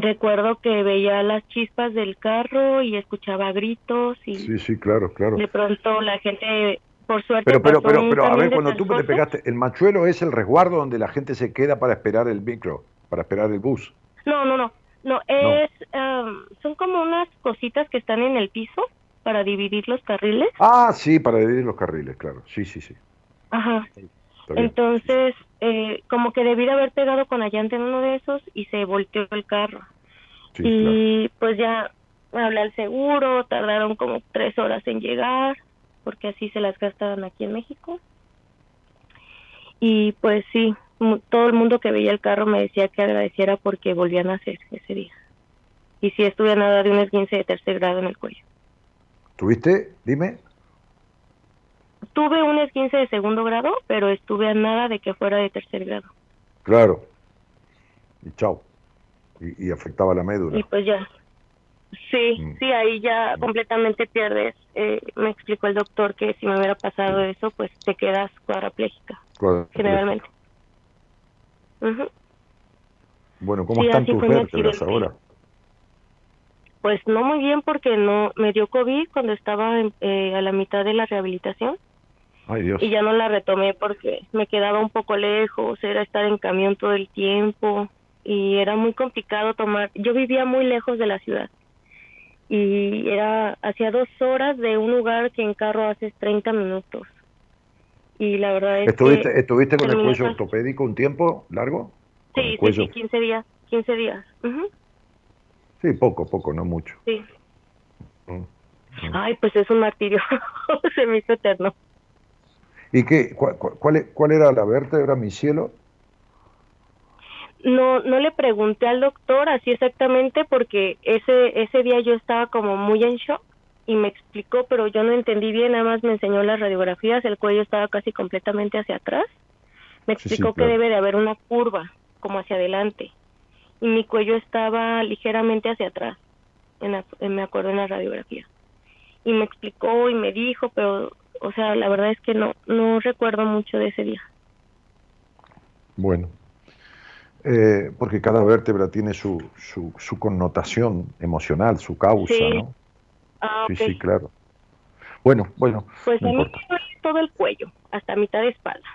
recuerdo que veía las chispas del carro y escuchaba gritos y sí, sí, claro, claro. de pronto la gente por suerte pero pero pero, pero a ver cuando tú te pegaste el machuelo es el resguardo donde la gente se queda para esperar el micro para esperar el bus no, no, no. No, es, em, son como unas cositas que están en el piso para dividir los carriles. Ah, sí, para dividir los carriles, claro. Sí, sí, sí. Ajá. Entonces, eh, como que debí de haber pegado con la llanta en uno de esos y se volteó el carro. y pues ya hablé al seguro, tardaron como tres horas en llegar, porque así se las gastaban aquí en México. Y pues sí, todo el mundo que veía el carro me decía que agradeciera porque volvían a nacer ese día. Y si estuve a nada de un esguince de tercer grado en el cuello. ¿Tuviste? Dime. Tuve un esguince de segundo grado, pero estuve a nada de que fuera de tercer grado. Claro. Y chao. Y, afectaba la médula. Y pues ya. Sí, mm. sí, ahí ya completamente pierdes. Eh, me explicó el doctor que si me hubiera pasado eso, pues te quedas cuadraplégica. Generalmente. Bueno, ¿cómo están tus vértebras ahora? Pues no muy bien porque no me dio COVID cuando estaba eh, a la mitad de la rehabilitación. Ay, Dios. Y ya no la retomé porque me quedaba un poco lejos, era estar en camión todo el tiempo y era muy complicado tomar. Yo vivía muy lejos de la ciudad y era hacia dos horas de un lugar que en carro haces 30 minutos y la verdad es ¿Estuviste, ¿Estuviste con el cuello ortopédico un tiempo largo? Sí, sí, sí, 15 días, 15 días. Sí, poco, poco, no mucho. Sí. Mm, mm. Ay, pues es un martirio, se me hizo eterno. ¿Y qué, cuál, cuál, cuál era la vértebra, mi cielo? No, no le pregunté al doctor así exactamente porque ese, ese día yo estaba como muy en shock y me explicó, pero yo no entendí bien, nada más me enseñó las radiografías, el cuello estaba casi completamente hacia atrás. Me explicó que debe de haber una curva, como hacia adelante, y mi cuello estaba ligeramente hacia atrás, en me acuerdo en la radiografía. Y me explicó y me dijo, pero, o sea, la verdad es que no, no recuerdo mucho de ese día. Bueno, eh, porque cada vértebra tiene su, su, su connotación emocional, su causa, ¿no? Ah, sí, sí, claro. Bueno, bueno. Pues a mí todo el cuello, hasta mitad de espalda.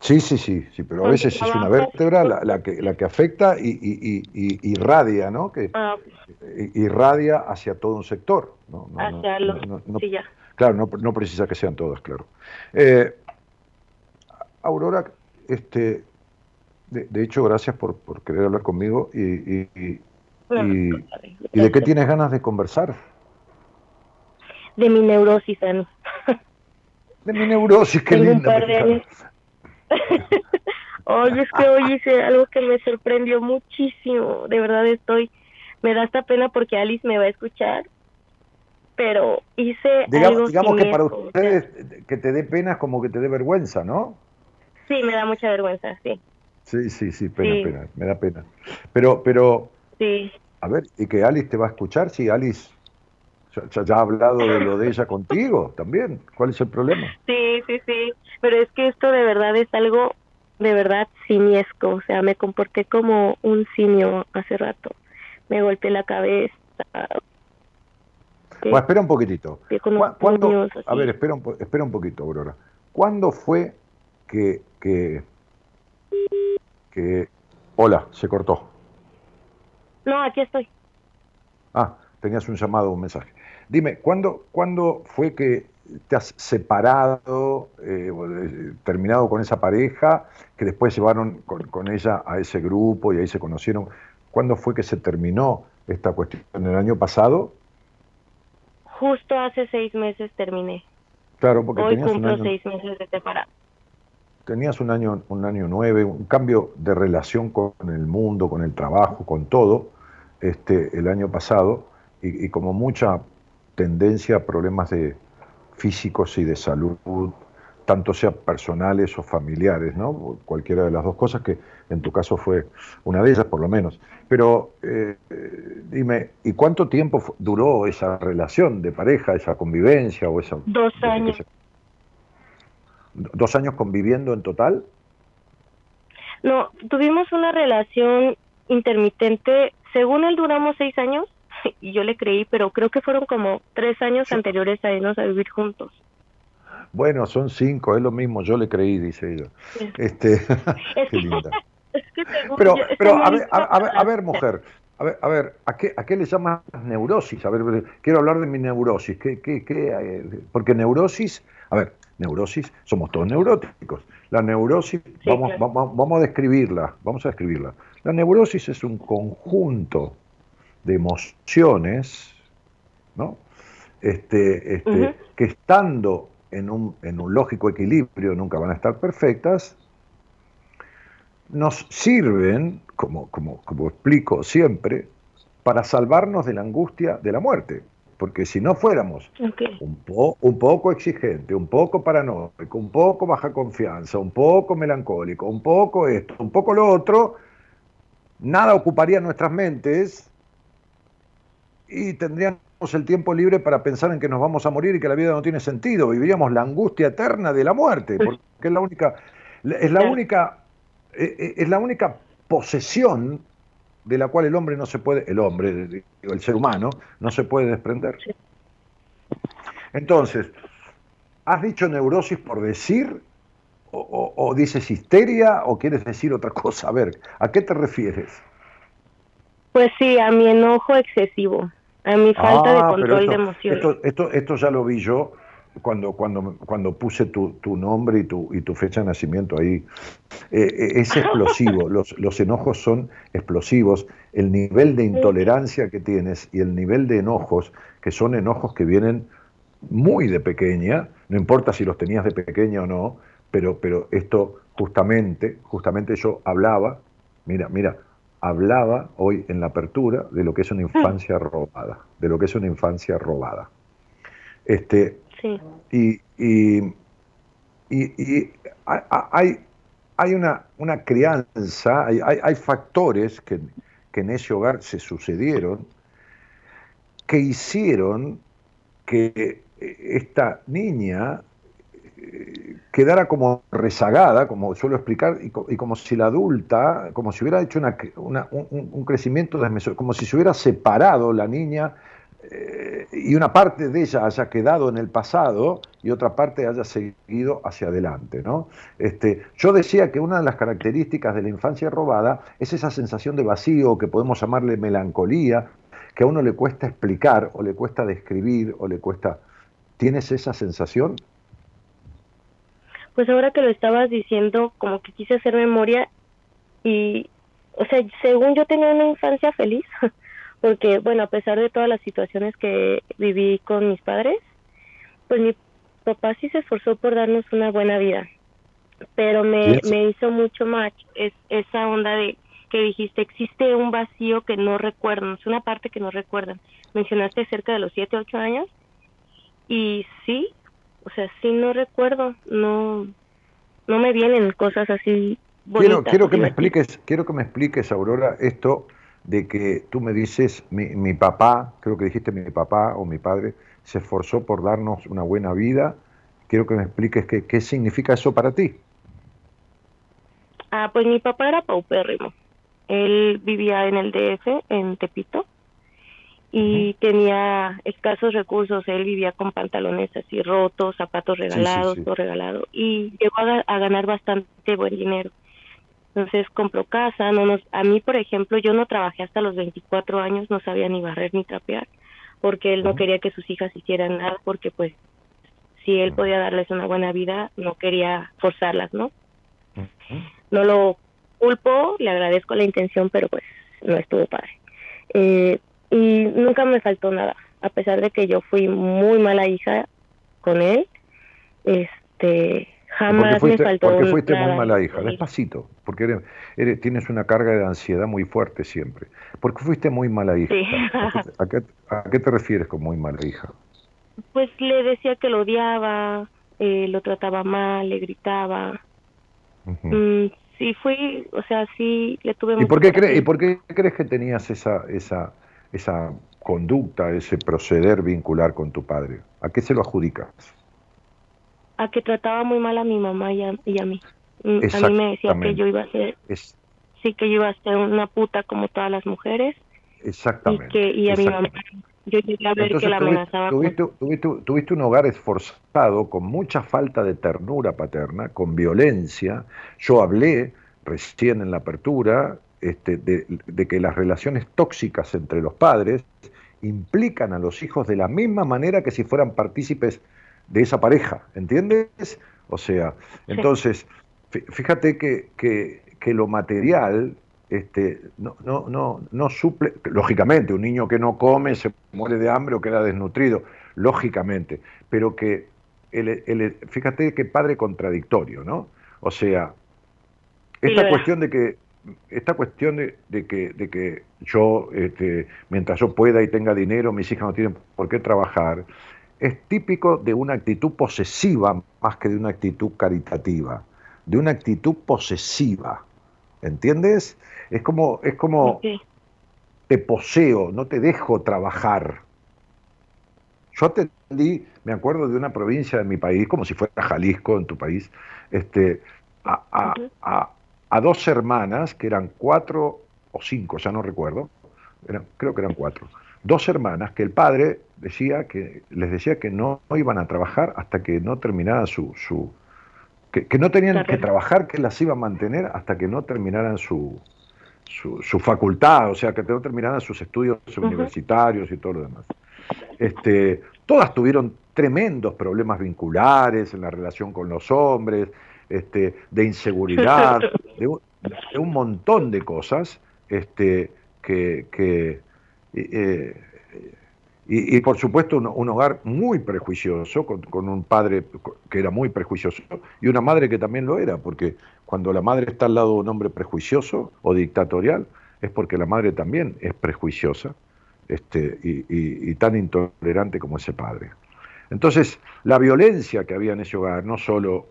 Sí, sí, sí, sí, pero a veces es una vértebra la, que, la que afecta y, y, irradia, ¿no? Que ah, irradia hacia todo un sector. No, hacia los, sí, ya. Claro, no, no, precisa que sean todas, claro. Eh, Aurora, este, de, hecho, gracias por, por querer hablar conmigo y, y, y de qué tienes ganas de conversar de mi neurosis, Ani. De mi neurosis, qué linda. Oye, es que hoy hice algo que me sorprendió muchísimo. De verdad estoy, me da esta pena porque Alice me va a escuchar. Pero hice digamos, digamos que para ustedes que te dé pena es como que te dé vergüenza, ¿no? Sí, me da mucha vergüenza, sí. Sí, sí, sí, pena, pena, me da pena. Pero, pero, sí. a ver, ¿y que Alice te va a escuchar? Sí, Alice ya, ha hablado de lo de ella contigo también. ¿Cuál es el problema? Sí, sí, sí. Pero es que esto de verdad es algo de verdad simiesco. O sea, me comporté como un simio hace rato. Me golpeé la cabeza. Bueno, espera un poquitito. ¿Cuándo, a ver, espera un, espera un poquito, Aurora. ¿Cuándo fue que, que, que... Hola, se cortó. No, aquí estoy. Ah, tenías un llamado, un mensaje. Dime, ¿cuándo, ¿cuándo fue que te has separado, eh, terminado con esa pareja, que después llevaron con, ella a ese grupo y ahí se conocieron? ¿Cuándo fue que se terminó esta cuestión? ¿En el año pasado? Justo hace seis meses terminé. Claro, porque Hoy cumplo seis meses de separado. Tenías un año, un año nueve, un cambio de relación con el mundo, con el trabajo, con todo, este, el año pasado, y como mucha tendencia a problemas de, físicos y de salud, tanto sea personales o familiares, ¿no? Cualquiera de las dos cosas, que en tu caso fue una de ellas por lo menos. Pero eh, dime, ¿y cuánto tiempo duró esa relación de pareja, esa convivencia o esa... Dos años. ¿Dos años conviviendo en total? No, tuvimos una relación intermitente, según él duramos seis años, y yo le creí, pero creo que fueron como tres años anteriores a irnos a vivir juntos. Bueno, son cinco, es lo mismo, yo le creí, dice ella. Este, qué linda. pero, pero a, ver, a, ver, mujer, a ver, a ver, ¿a qué, ¿a qué le llamas neurosis? A ver, quiero hablar de mi neurosis. ¿Qué, qué, qué, eh, porque neurosis, a ver, neurosis, somos todos neuróticos. La neurosis, vamos, vamos, vamos a describirla, vamos a describirla. La neurosis es un conjunto de emociones, ¿no? Este, este, que estando en un, en un lógico equilibrio nunca van a estar perfectas, nos sirven, como, como, como explico siempre, para salvarnos de la angustia de la muerte. Porque si no fuéramos un, un poco exigente, un poco paranoico, un poco baja confianza, un poco melancólico, un poco esto, un poco lo otro, nada ocuparía nuestras mentes y tendríamos el tiempo libre para pensar en que nos vamos a morir y que la vida no tiene sentido. Viviríamos la angustia eterna de la muerte, porque es la única, es la única, eh, eh, es la única posesión de la cual el hombre no se puede, el hombre, el ser humano, no se puede desprender. Entonces, ¿has dicho neurosis por decir o, o, dices histeria o quieres decir otra cosa? A ver, ¿a qué te refieres? Pues sí, a mi enojo excesivo, a mi falta de ah, control de emociones. Esto, esto, ya lo vi yo cuando, cuando, cuando puse tu, tu nombre y tu, y tu fecha de nacimiento ahí. Eh, eh, es explosivo, los, los enojos son explosivos. El nivel de intolerancia que tienes y el nivel de enojos, que son enojos que vienen muy de pequeña, no importa si los tenías de pequeña o no, pero, pero esto justamente, justamente yo hablaba, mira, mira, hablaba hoy en la apertura de lo que es una infancia robada, de lo que es una infancia robada. Este, Y, y, y, hay, hay una, una crianza, hay, hay, factores que, que en ese hogar se sucedieron que hicieron que esta niña quedara como rezagada, como suelo explicar, y, como si la adulta, como si hubiera hecho un, crecimiento como si se hubiera separado la niña eh, y una parte de ella haya quedado en el pasado y otra parte haya seguido hacia adelante. ¿no? Este, yo decía que una de las características de la infancia robada es esa sensación de vacío que podemos llamarle melancolía, que a uno le cuesta explicar o le cuesta describir o le cuesta... ¿Tienes esa sensación? Pues ahora que lo estabas diciendo, como que quise hacer memoria y, o sea, según yo tenía una infancia feliz, porque, bueno, a pesar de todas las situaciones que viví con mis padres, pues mi papá sí se esforzó por darnos una buena vida, pero me, me hizo mucho match es, esa onda de que dijiste, existe un vacío que no recuerdan, es una parte que no recuerdan. Mencionaste cerca de los 7, 8 años y sí, o sea, sí no recuerdo, no, no me vienen cosas así. Bonitas, quiero, quiero que me expliques, quiero que me expliques, Aurora, esto de que tú me dices, mi, mi papá, creo que dijiste mi papá o mi padre, se esforzó por darnos una buena vida. Quiero que me expliques qué, qué significa eso para ti. Ah, pues mi papá era paupérrimo. Él vivía en el DF, en Tepito, y tenía escasos recursos. Él vivía con pantalones así rotos, zapatos regalados, todo regalado y llegó a, ganar bastante buen dinero. Entonces compró casa, no nos, a mí por ejemplo yo no trabajé hasta los 24 años, no sabía ni barrer ni trapear, porque él no quería que sus hijas hicieran nada, porque pues si él podía darles una buena vida, no quería forzarlas, ¿no? No lo culpo, le agradezco la intención, pero pues no estuvo padre. Eh, y nunca me faltó nada, a pesar de que yo fui muy mala hija con él, este, jamás me faltó Porque fuiste muy mala hija, despacito, porque eres, tienes una carga de ansiedad muy fuerte siempre. Porque fuiste muy mala hija. ¿A, qué, te refieres con muy mala hija? Pues le decía que lo odiaba, eh, lo trataba mal, le gritaba. Mm, sí, fui, o sea, sí le tuve ¿Y por qué, crees, ¿Y por qué crees que tenías esa, esa, esa conducta, ese proceder vincular con tu padre? ¿A qué se lo adjudicas? A que trataba muy mal a mi mamá y a, mí. Mm, a mí me decía que yo iba a ser, sí, que yo iba a ser una puta como todas las mujeres. Exactamente. Y, que, y a mi mamá yo llegué a ver que la amenazaba. Tuviste, tuviste, un hogar esforzado, con mucha falta de ternura paterna, con violencia. Yo hablé recién en la apertura este, de, que las relaciones tóxicas entre los padres implican a los hijos de la misma manera que si fueran partícipes de esa pareja, ¿entiendes? O sea, entonces, fíjate que, que, que lo material este, no, no, no, no suple, lógicamente, un niño que no come se muere de hambre o queda desnutrido, lógicamente, pero que, el, fíjate qué padre contradictorio, ¿no? O sea, esta cuestión de que, esta cuestión de, que, de que yo, este, mientras yo pueda y tenga dinero, mis hijas no tienen por qué trabajar, es típico de una actitud posesiva más que de una actitud caritativa, de una actitud posesiva, ¿entiendes? Es como, es como te poseo, no te dejo trabajar. Yo atendí, me acuerdo de una provincia de mi país, como si fuera Jalisco en tu país, este, a, a, dos hermanas, que eran cuatro o cinco, ya no recuerdo, eran, creo que eran cuatro, dos hermanas que el padre decía que les decía que no, iban a trabajar hasta que no terminara su, su que, no tenían que trabajar, que las iban a mantener hasta que no terminaran su, su, facultad, o sea, que no terminaran sus estudios universitarios y todo lo demás. Este, todas tuvieron tremendos problemas vinculares en la relación con los hombres, este, de inseguridad, de un, montón de cosas este, que, que eh, y, por supuesto un, hogar muy prejuicioso, con, un padre que era muy prejuicioso y una madre que también lo era, porque cuando la madre está al lado de un hombre prejuicioso o dictatorial, es porque la madre también es prejuiciosa este, y, tan intolerante como ese padre. Entonces, la violencia que había en ese hogar, no solo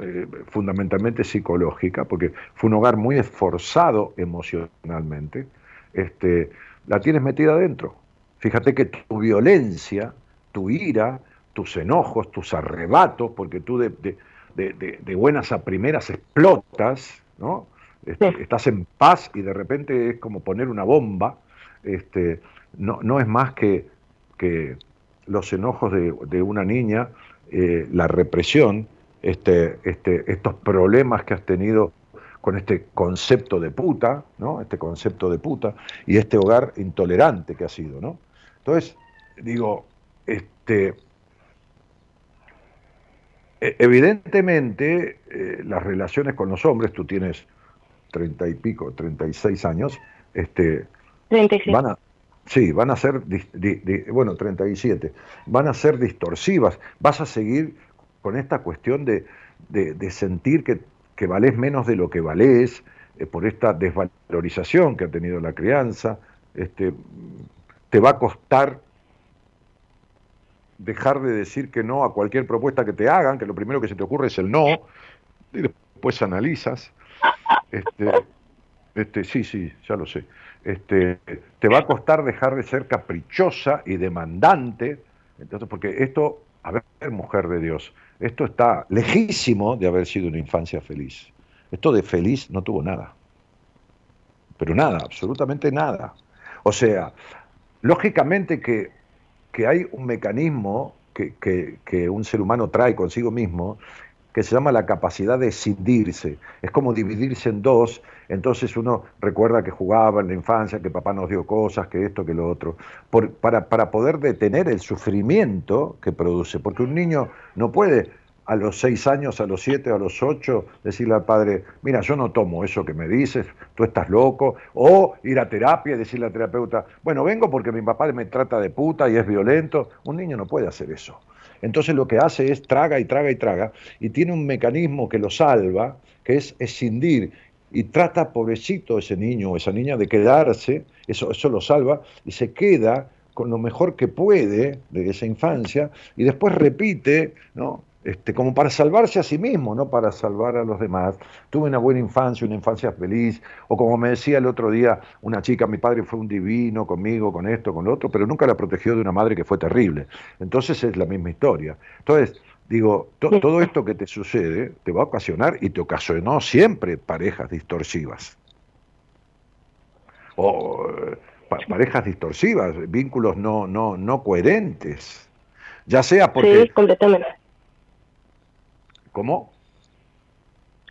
eh, fundamentalmente psicológica, porque fue un hogar muy esforzado emocionalmente, este, la tienes metida adentro Fíjate que tu violencia, tu ira, tus enojos, tus arrebatos, porque tú de, buenas a primeras explotas, ¿no? Este, estás en paz y de repente es como poner una bomba, este, no, no es más que, que los enojos de, una niña, eh, la represión, este, este, estos problemas que has tenido con este concepto de puta, ¿no? Este concepto de puta y este hogar intolerante que ha sido, ¿no? Entonces, digo, este, e, evidentemente eh, las relaciones con los hombres, tú tienes treinta y pico, treinta y seis años, este, van a, sí, van a ser, bueno, treinta y siete, van a ser distorsivas, vas a seguir con esta cuestión de, sentir que, que, valés menos de lo que valés, eh, por esta desvalorización que ha tenido la crianza, este, te va a costar dejar de decir que no a cualquier propuesta que te hagan, que lo primero que se te ocurre es el no, y después analizas. Este, este, sí, sí, ya lo sé. Este, te va a costar dejar de ser caprichosa y demandante, entonces, porque esto, a ver, mujer de Dios, esto está lejísimo de haber sido una infancia feliz. Esto de feliz no tuvo nada. Pero nada, absolutamente nada. O sea, Lógicamente que, hay un mecanismo que, un ser humano trae consigo mismo, que se llama la capacidad de escindirse. Es como dividirse en dos, entonces uno recuerda que jugaba en la infancia, que papá nos dio cosas, que esto, que lo otro, para, para poder detener el sufrimiento que produce, porque un niño no puede a los seis años, a los siete, a los ocho, decirle al padre, mira, yo no tomo eso que me dices, tú estás loco, o ir a terapia y decirle al terapeuta, bueno, vengo porque mi papá me trata de puta y es violento. Un niño no puede hacer eso. Entonces lo que hace es traga y traga y traga, y tiene un mecanismo que lo salva, que es escindir, y trata, pobrecito, ese niño o esa niña de quedarse, eso, eso lo salva, y se queda con lo mejor que puede de esa infancia, y después repite, ¿no? Este, como para salvarse a sí mismo, no para salvar a los demás. Tuve una buena infancia, una infancia feliz, o como me decía el otro día una chica, mi padre fue un divino conmigo, con esto, con lo otro, pero nunca la protegió de una madre que fue terrible. Entonces es la misma historia. Entonces, digo, todo esto que te sucede te va a ocasionar y te ocasionó siempre parejas distorsivas. O parejas distorsivas, vínculos no, no, no coherentes. Ya sea porque... Sí, completamente ¿Cómo?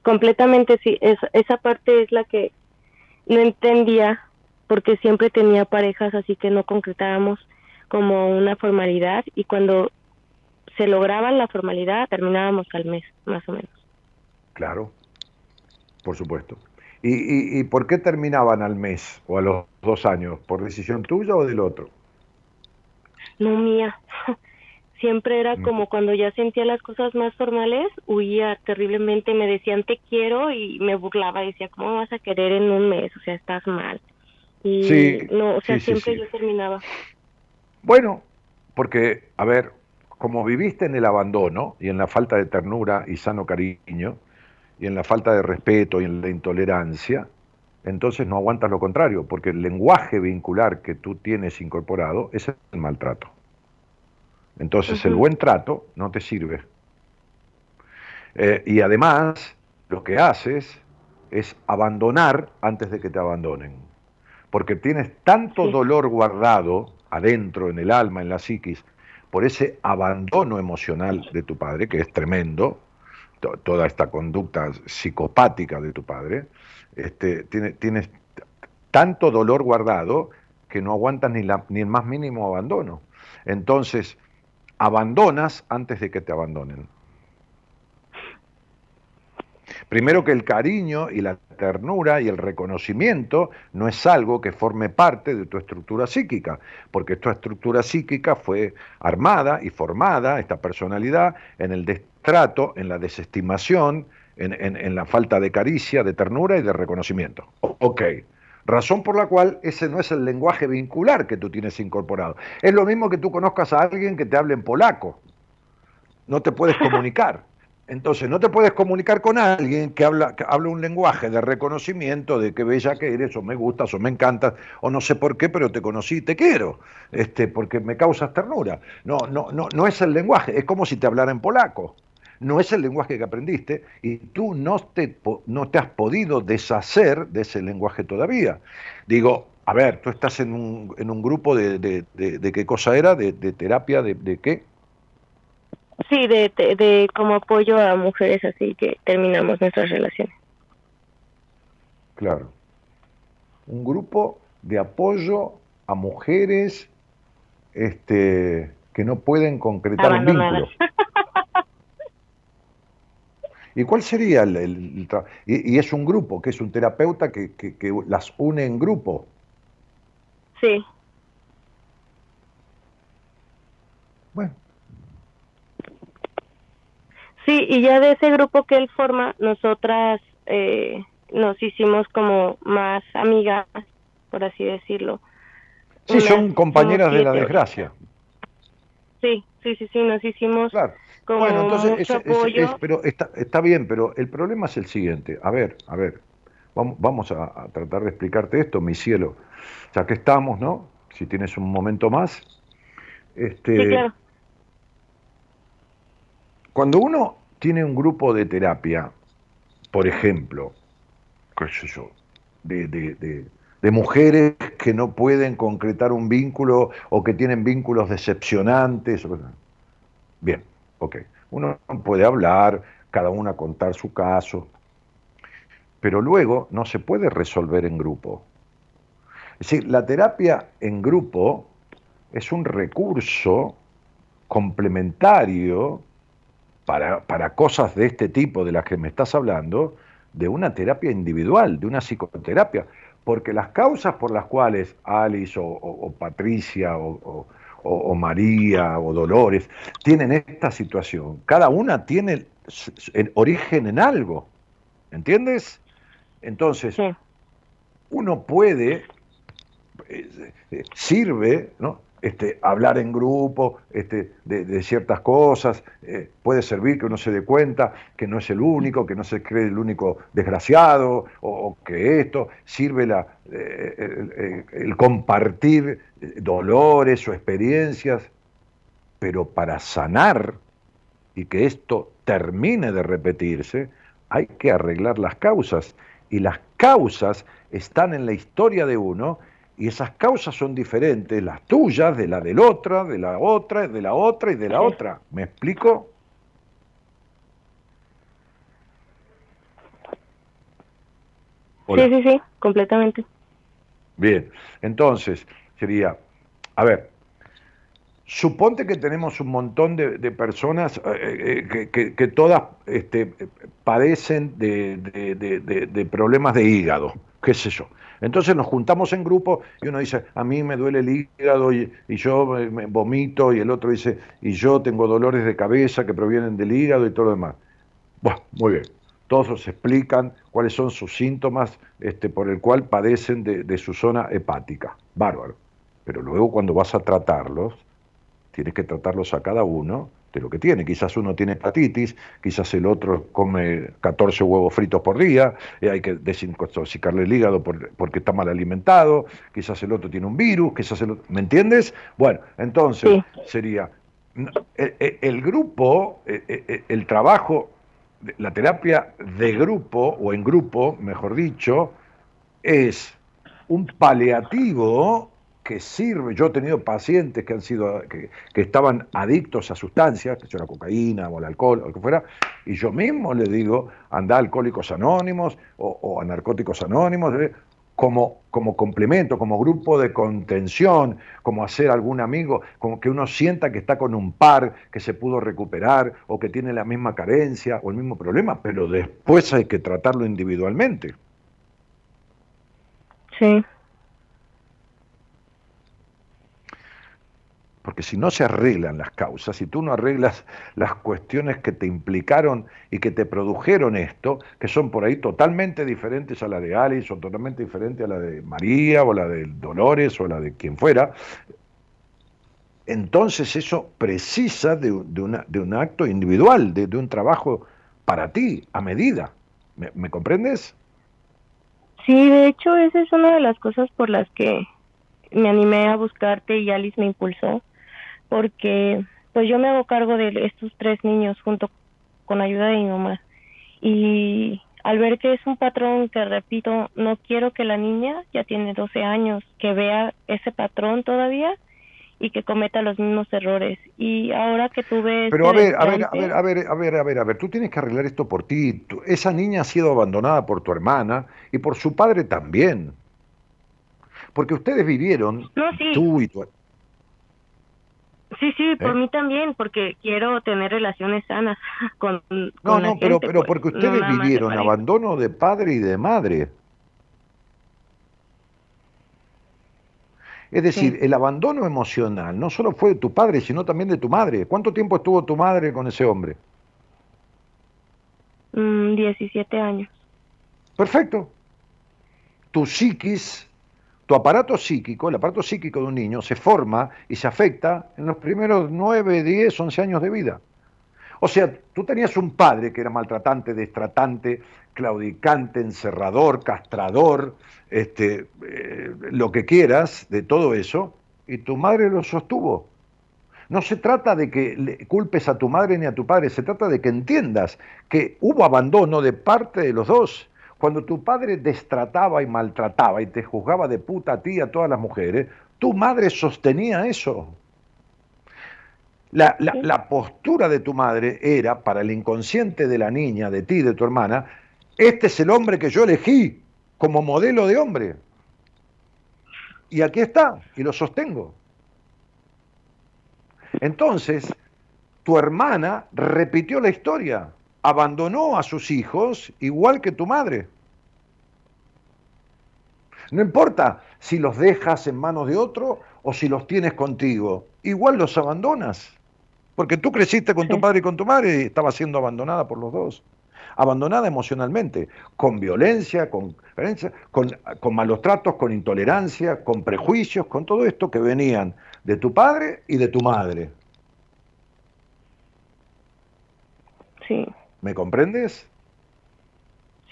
Completamente sí, esa parte es la que no entendía porque siempre tenía parejas así que no concretábamos como una formalidad y cuando se lograba la formalidad terminábamos al mes, más o menos. Claro, por supuesto. ¿Y, y, por qué terminaban al mes o a los dos años? ¿Por decisión tuya o del otro? No mía. Siempre era como cuando ya sentía las cosas más formales, huía terriblemente, me decían te quiero y me burlaba, decía, ¿cómo vas a querer en un mes? O sea, estás mal. Y sí, no, o sea, siempre yo terminaba. Bueno, porque, a ver, como viviste en el abandono y en la falta de ternura y sano cariño, y en la falta de respeto y en la intolerancia, entonces no aguantas lo contrario, porque el lenguaje vincular que tú tienes incorporado es el maltrato. Entonces el buen trato no te sirve. Eh, y además lo que haces es abandonar antes de que te abandonen. Porque tienes tanto dolor guardado adentro, en el alma, en la psiquis, por ese abandono emocional de tu padre, que es tremendo, toda esta conducta psicopática de tu padre, este, tienes tanto dolor guardado que no aguantas ni, la, ni el más mínimo abandono. Entonces, abandonas antes de que te abandonen. Primero que el cariño y la ternura y el reconocimiento no es algo que forme parte de tu estructura psíquica, porque tu estructura psíquica fue armada y formada, esta personalidad, en el destrato, en la desestimación, en, en la falta de caricia, de ternura y de reconocimiento. Ok, Razón por la cual ese no es el lenguaje vincular que tú tienes incorporado. Es lo mismo que tú conozcas a alguien que te hable en polaco. No te puedes comunicar. Entonces, no te puedes comunicar con alguien que habla, que habla un lenguaje de reconocimiento de qué bella que eres, o me gustas, o me encantas, o no sé por qué, pero te conocí y te quiero, este, porque me causas ternura. No, no, no, no es el lenguaje, es como si te hablara en polaco no es el lenguaje que aprendiste y tú no te, no te has podido deshacer de ese lenguaje todavía. Digo, a ver, tú estás en un, en un grupo de, de, qué cosa era, de, terapia, de, qué? Sí, de, de, como apoyo a mujeres así que terminamos nuestras relaciones. Claro. Un grupo de apoyo a mujeres este, que no pueden concretar un vínculo. ¿Y cuál sería el, y, es un grupo, que es un terapeuta que, las une en grupo? Sí. Bueno. Sí, y ya de ese grupo que él forma, nosotras eh, nos hicimos como más amigas, por así decirlo. Sí, son compañeras de la desgracia. Sí, sí, sí, sí, nos hicimos claro bueno, entonces, pero está, está bien, pero el problema es el siguiente. A ver, a ver, vamos, vamos a, tratar de explicarte esto, mi cielo. Ya que estamos, ¿no? Si tienes un momento más. Este, Cuando uno tiene un grupo de terapia, por ejemplo, qué sé yo, de, de, de mujeres que no pueden concretar un vínculo o que tienen vínculos decepcionantes. Bien, Ok, uno puede hablar cada una contar su caso, pero luego no se puede resolver en grupo. Es decir, la terapia en grupo es un recurso complementario para, para, cosas de este tipo de las que me estás hablando, de una terapia individual, de una psicoterapia, porque las causas por las cuales Alice o, Patricia o, o, María o Dolores tienen esta situación, cada una tiene origen en algo, ¿entiendes? Entonces, uno puede, eh, eh, sirve, ¿no? Este, hablar en grupo este, de, ciertas cosas, eh, puede servir que uno se dé cuenta que no es el único, que no se cree el único desgraciado, o, que esto sirve la, eh, el, compartir dolores o experiencias, pero para sanar y que esto termine de repetirse, hay que arreglar las causas. Y las causas están en la historia de uno y esas causas son diferentes, las tuyas, de la del otra, de la otra, de la otra y de la otra. ¿Me explico? Sí, sí, sí, completamente. Bien, entonces sería, a ver, suponte que tenemos un montón de, personas eh, eh, que, todas este, padecen de, de problemas de hígado, qué sé yo. Entonces nos juntamos en grupo y uno dice, a mí me duele el hígado y, yo me vomito y el otro dice, y yo tengo dolores de cabeza que provienen del hígado y todo lo demás. Bueno, muy bien. Todos os explican cuáles son sus síntomas este, por el cual padecen de su zona hepática. Bárbaro. Pero luego cuando vas a tratarlos, tienes que tratarlos a cada uno de lo que tiene. Quizás uno tiene hepatitis, quizás el otro come 14 huevos fritos por día, y hay que desintoxicarle el hígado porque está mal alimentado, quizás el otro tiene un virus, quizás el otro... ¿Me entiendes? Bueno, entonces sería el, grupo, el trabajo, la terapia de grupo o en grupo, mejor dicho, es un paliativo que sirve. Yo he tenido pacientes que han sido, que, estaban adictos a sustancias, que sea la cocaína o el alcohol o lo que fuera, y yo mismo le digo, anda a alcohólicos anónimos o, a narcóticos anónimos, eh, como, como complemento, como grupo de contención, como hacer algún amigo, como que uno sienta que está con un par, que se pudo recuperar o que tiene la misma carencia o el mismo problema, pero después hay que tratarlo individualmente. Sí. Porque si no se arreglan las causas, si tú no arreglas las cuestiones que te implicaron y que te produjeron esto, que son por ahí totalmente diferentes a la de Alice o totalmente diferentes a la de María o la de Dolores o la de quien fuera, entonces eso precisa de, un acto individual, de, un trabajo para ti, a medida. ¿Me comprendes? Sí, de hecho esa es una de las cosas por las que me animé a buscarte y Alice me impulsó porque pues yo me hago cargo de estos tres niños junto con ayuda de mi mamá y al ver que es un patrón que repito, no quiero que la niña, ya tiene 12 años, que vea ese patrón todavía y que cometa los mismos errores. Y ahora que tuve... Pero a ver, a ver, a ver, a ver, a ver, a ver, a ver, tú tienes que arreglar esto por ti. esa niña ha sido abandonada por tu hermana y por su padre también. Porque ustedes vivieron, tú y tu, Sí, sí, por ¿Eh? mí también, porque quiero tener relaciones sanas con, No, no, pero, pero pues, porque ustedes vivieron abandono de padre y de madre. Es decir, el abandono emocional no solo fue de tu padre, sino también de tu madre. ¿Cuánto tiempo estuvo tu madre con ese hombre? Mm, 17 años. Perfecto. Tu psiquis tu aparato psíquico, el aparato psíquico de un niño, se forma y se afecta en los primeros 9, 10, 11 años de vida. O sea, tú tenías un padre que era maltratante, destratante, claudicante, encerrador, castrador, este, eh, lo que quieras de todo eso, y tu madre lo sostuvo. No se trata de que le culpes a tu madre ni a tu padre, se trata de que entiendas que hubo abandono de parte de los dos cuando tu padre destrataba y maltrataba y te juzgaba de puta a ti y a todas las mujeres, tu madre sostenía eso. La, la, postura de tu madre era, para el inconsciente de la niña, de ti, de tu hermana, este es el hombre que yo elegí como modelo de hombre. Y aquí está, y lo sostengo. Entonces, tu hermana repitió la historia, abandonó a sus hijos igual que tu madre. No importa si los dejas en manos de otro o si los tienes contigo, igual los abandonas. Porque tú creciste con tu padre y con tu madre y estabas siendo abandonada por los dos. Abandonada emocionalmente, con violencia, con, con, con malos tratos, con intolerancia, con prejuicios, con todo esto que venían de tu padre y de tu madre. Sí. ¿Me comprendes?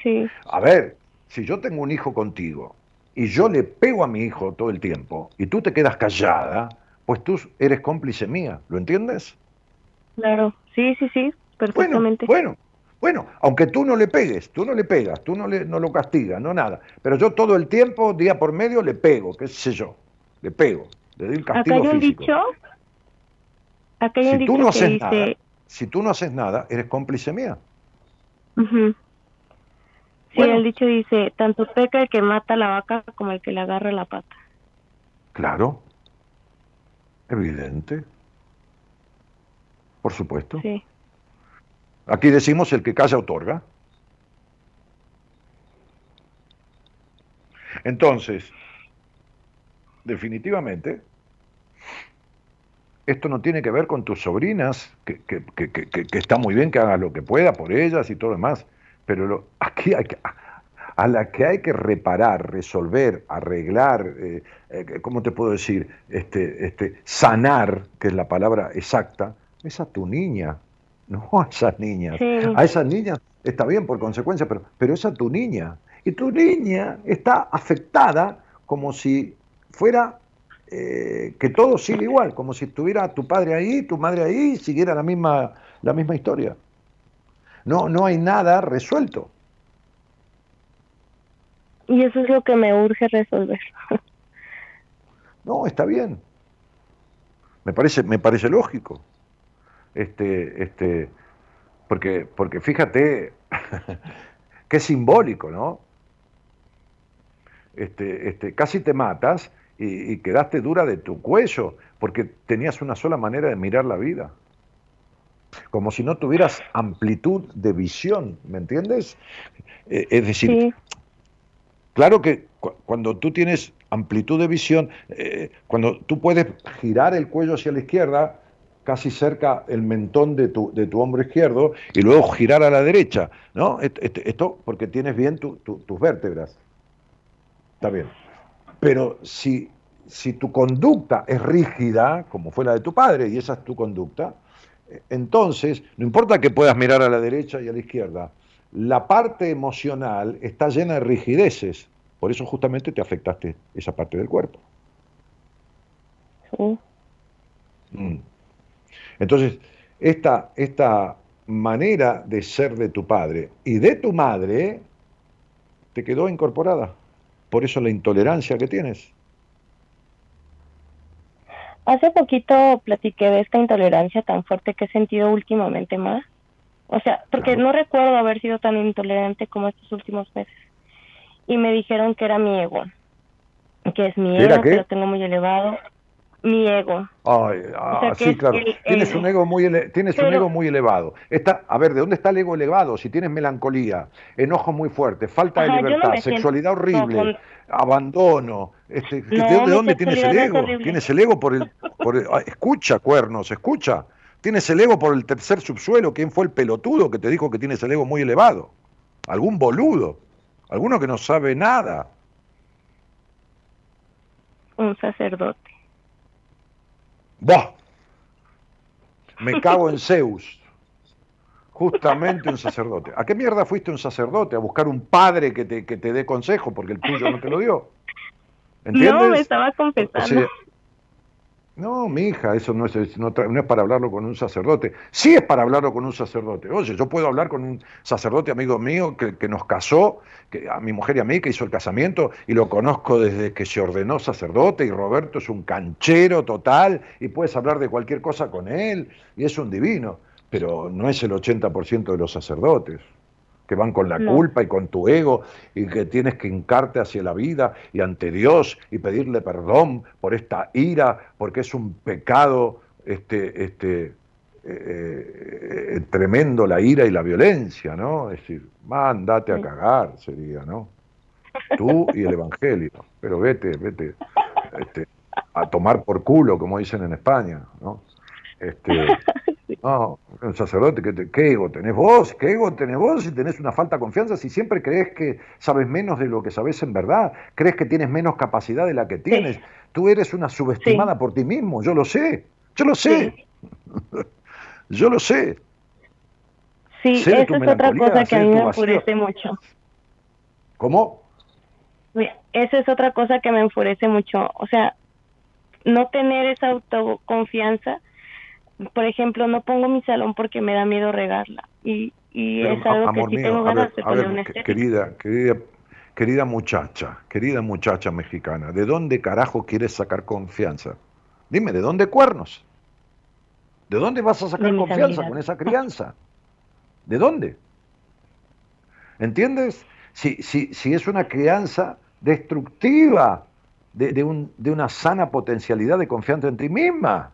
Sí. A ver, si yo tengo un hijo contigo y yo le pego a mi hijo todo el tiempo y tú te quedas callada, pues tú eres cómplice mía, ¿lo entiendes? Claro, sí, sí, sí, perfectamente. Bueno, bueno, aunque tú no le pegues, tú no le pegas, tú no, le, no lo castigas, no nada, pero yo todo el tiempo, día por medio, le pego, qué sé yo, le pego, le doy el castigo Acá hay un dicho, acá hay si tú no haces nada, si tú no haces nada, eres cómplice mía. Sí, el dicho dice, tanto peca el que mata la vaca como el que le agarra la pata. Claro, evidente. Por supuesto. Sí. Aquí decimos el que calla otorga. Entonces, definitivamente, esto no tiene que ver con tus sobrinas, que, está muy bien que hagas lo que pueda por ellas y todo lo demás, pero aquí hay que, a la que hay que reparar, resolver, arreglar, eh, eh, ¿cómo te puedo decir? Este, este, sanar, que es la palabra exacta, es a tu niña, no a esas niñas. A esas niñas está bien por consecuencia, pero, pero es a tu niña. Y tu niña está afectada como si fuera eh, que todo sigue igual, como si estuviera tu padre ahí, tu madre ahí, y siguiera la misma, la misma historia. No, no hay nada resuelto. Y eso es lo que me urge resolver. no, está bien. Me parece, me parece lógico. Este, este, porque, porque fíjate, qué simbólico, ¿no? Este, este, casi te matas y, y, quedaste dura de tu cuello, porque tenías una sola manera de mirar la vida. Como si no tuvieras amplitud de visión, ¿me entiendes? Eh, es decir, claro que cuando tú tienes amplitud de visión, eh, cuando tú puedes girar el cuello hacia la izquierda, casi cerca el mentón de tu, de tu hombro izquierdo, y luego girar a la derecha, ¿no? Esto, porque tienes bien tus vértebras. Está bien. Pero si, si tu conducta es rígida, como fue la de tu padre, y esa es tu conducta, entonces, no importa que puedas mirar a la derecha y a la izquierda, la parte emocional está llena de rigideces. Por eso justamente te afectaste esa parte del cuerpo. Mm. Entonces, esta, esta manera de ser de tu padre y de tu madre te quedó incorporada. Por eso la intolerancia que tienes. Hace poquito platiqué de esta intolerancia tan fuerte que he sentido últimamente más. O sea, porque no recuerdo haber sido tan intolerante como estos últimos meses. Y me dijeron que era mi ego. Que es mi ego, que lo tengo muy elevado. Mi ego. Ay, ah, sí, claro. tienes un ego muy tienes un ego muy elevado. Está, a ver, ¿de dónde está el ego elevado? Si tienes melancolía, enojo muy fuerte, falta de libertad, sexualidad horrible, abandono, este, ¿de, dónde tienes el ego? Tienes el ego por el, por ah, escucha, cuernos, escucha. Tienes el ego por el tercer subsuelo. ¿Quién fue el pelotudo que te dijo que tienes el ego muy elevado? Algún boludo, alguno que no sabe nada. Un sacerdote. ¡Bah! Me cago en Zeus. Justamente un sacerdote. ¿A qué mierda fuiste un sacerdote? A buscar un padre que te, que te dé consejo porque el tuyo no te lo dio. No, me estaba confesando. No, mi hija, eso no es, no, es para hablarlo con un sacerdote. Sí es para hablarlo con un sacerdote. Oye, yo puedo hablar con un sacerdote amigo mío que, que, nos casó, que, a mi mujer y a mí, que hizo el casamiento, y lo conozco desde que se ordenó sacerdote, y Roberto es un canchero total, y puedes hablar de cualquier cosa con él, y es un divino, pero no es el 80% de los sacerdotes que van con la culpa y con tu ego y que tienes que hincarte hacia la vida y ante Dios y pedirle perdón por esta ira, porque es un pecado este, este, eh, eh, tremendo la ira y la violencia, ¿no? Es decir, mándate a cagar, sería, ¿no? Tú y el Evangelio, pero vete, vete este, a tomar por culo, como dicen en España, ¿no? Este, no, un sacerdote, ¿qué, ¿qué, ego tenés vos? ¿Qué ego tenés vos si tenés una falta de confianza? Si siempre crees que sabes menos de lo que sabes en verdad, crees que tienes menos capacidad de la que tienes. Tú eres una subestimada por ti mismo, yo lo sé, yo lo sé. yo lo sé. Sí, eso es otra cosa que a mí me enfurece mucho. ¿Cómo? Eso es otra cosa que me enfurece mucho. O sea, no tener esa autoconfianza por ejemplo, no pongo mi salón porque me da miedo regarla. Y, y es algo que sí tengo ganas de poner Querida, querida, querida muchacha, querida muchacha mexicana, ¿de dónde carajo quieres sacar confianza? Dime, ¿de dónde cuernos? ¿De dónde vas a sacar confianza con esa crianza? ¿De dónde? ¿Entiendes? Si, si, si es una crianza destructiva de, de, un, de una sana potencialidad de confianza en ti misma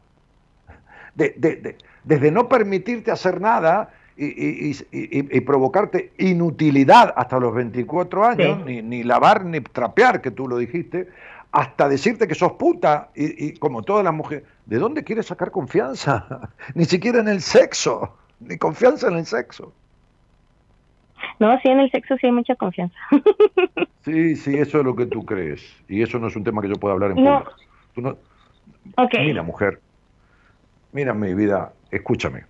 de, desde no permitirte hacer nada y, provocarte inutilidad hasta los 24 años, ni, lavar ni trapear, que tú lo dijiste, hasta decirte que sos puta y, como todas las mujeres. ¿De dónde quieres sacar confianza? ni siquiera en el sexo, ni confianza en el sexo. No, sí, en el sexo sí hay mucha confianza. sí, sí, eso es lo que tú crees. Y eso no es un tema que yo pueda hablar en público. no... Mira, mujer, mira mi vida, escúchame.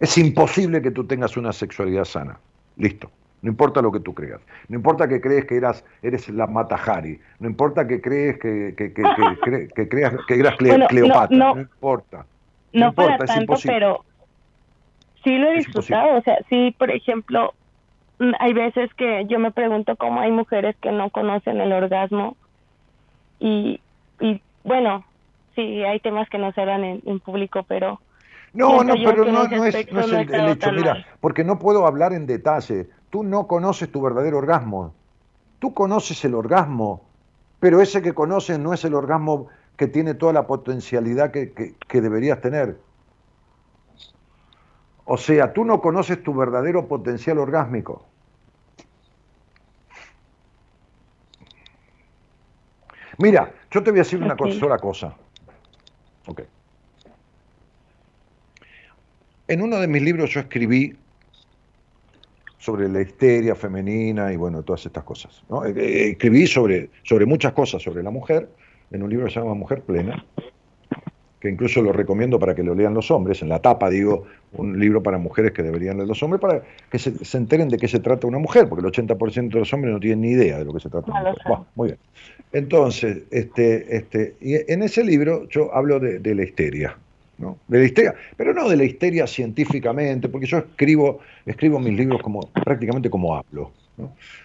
Es imposible que tú tengas una sexualidad sana. Listo. No importa lo que tú creas. No importa que crees que eras, eres la Matajari. No importa que crees que, que, que, que, creas que eras Cleopatra. No, importa. No, para tanto, pero sí lo he disfrutado. O sea, sí, por ejemplo, mm, hay veces que yo me pregunto cómo hay mujeres que no conocen el orgasmo. Y, y bueno, sí, hay temas que no se hablan en, público, pero... No, no, pero no, es, el, hecho, mira, porque no puedo hablar en detalle. Tú no conoces tu verdadero orgasmo. Tú conoces el orgasmo, pero ese que conoces no es el orgasmo que tiene toda la potencialidad que, que deberías tener. O sea, tú no conoces tu verdadero potencial orgásmico. Mira, yo te voy a decir una sola cosa. En uno de mis libros yo escribí sobre la histeria femenina y bueno, todas estas cosas. Eh, eh, escribí sobre, sobre muchas cosas sobre la mujer, en un libro que se llama Mujer Plena, que incluso lo recomiendo para que lo lean los hombres, en la tapa digo, un libro para mujeres que deberían leer los hombres, para que se, enteren de qué se trata una mujer, porque el 80% de los hombres no tienen ni idea de lo que se trata una mujer. muy bien. Entonces, este, este, y en ese libro yo hablo de, la histeria, ¿no? De la histeria, pero no de la histeria científicamente, porque yo escribo, escribo mis libros como, prácticamente como hablo,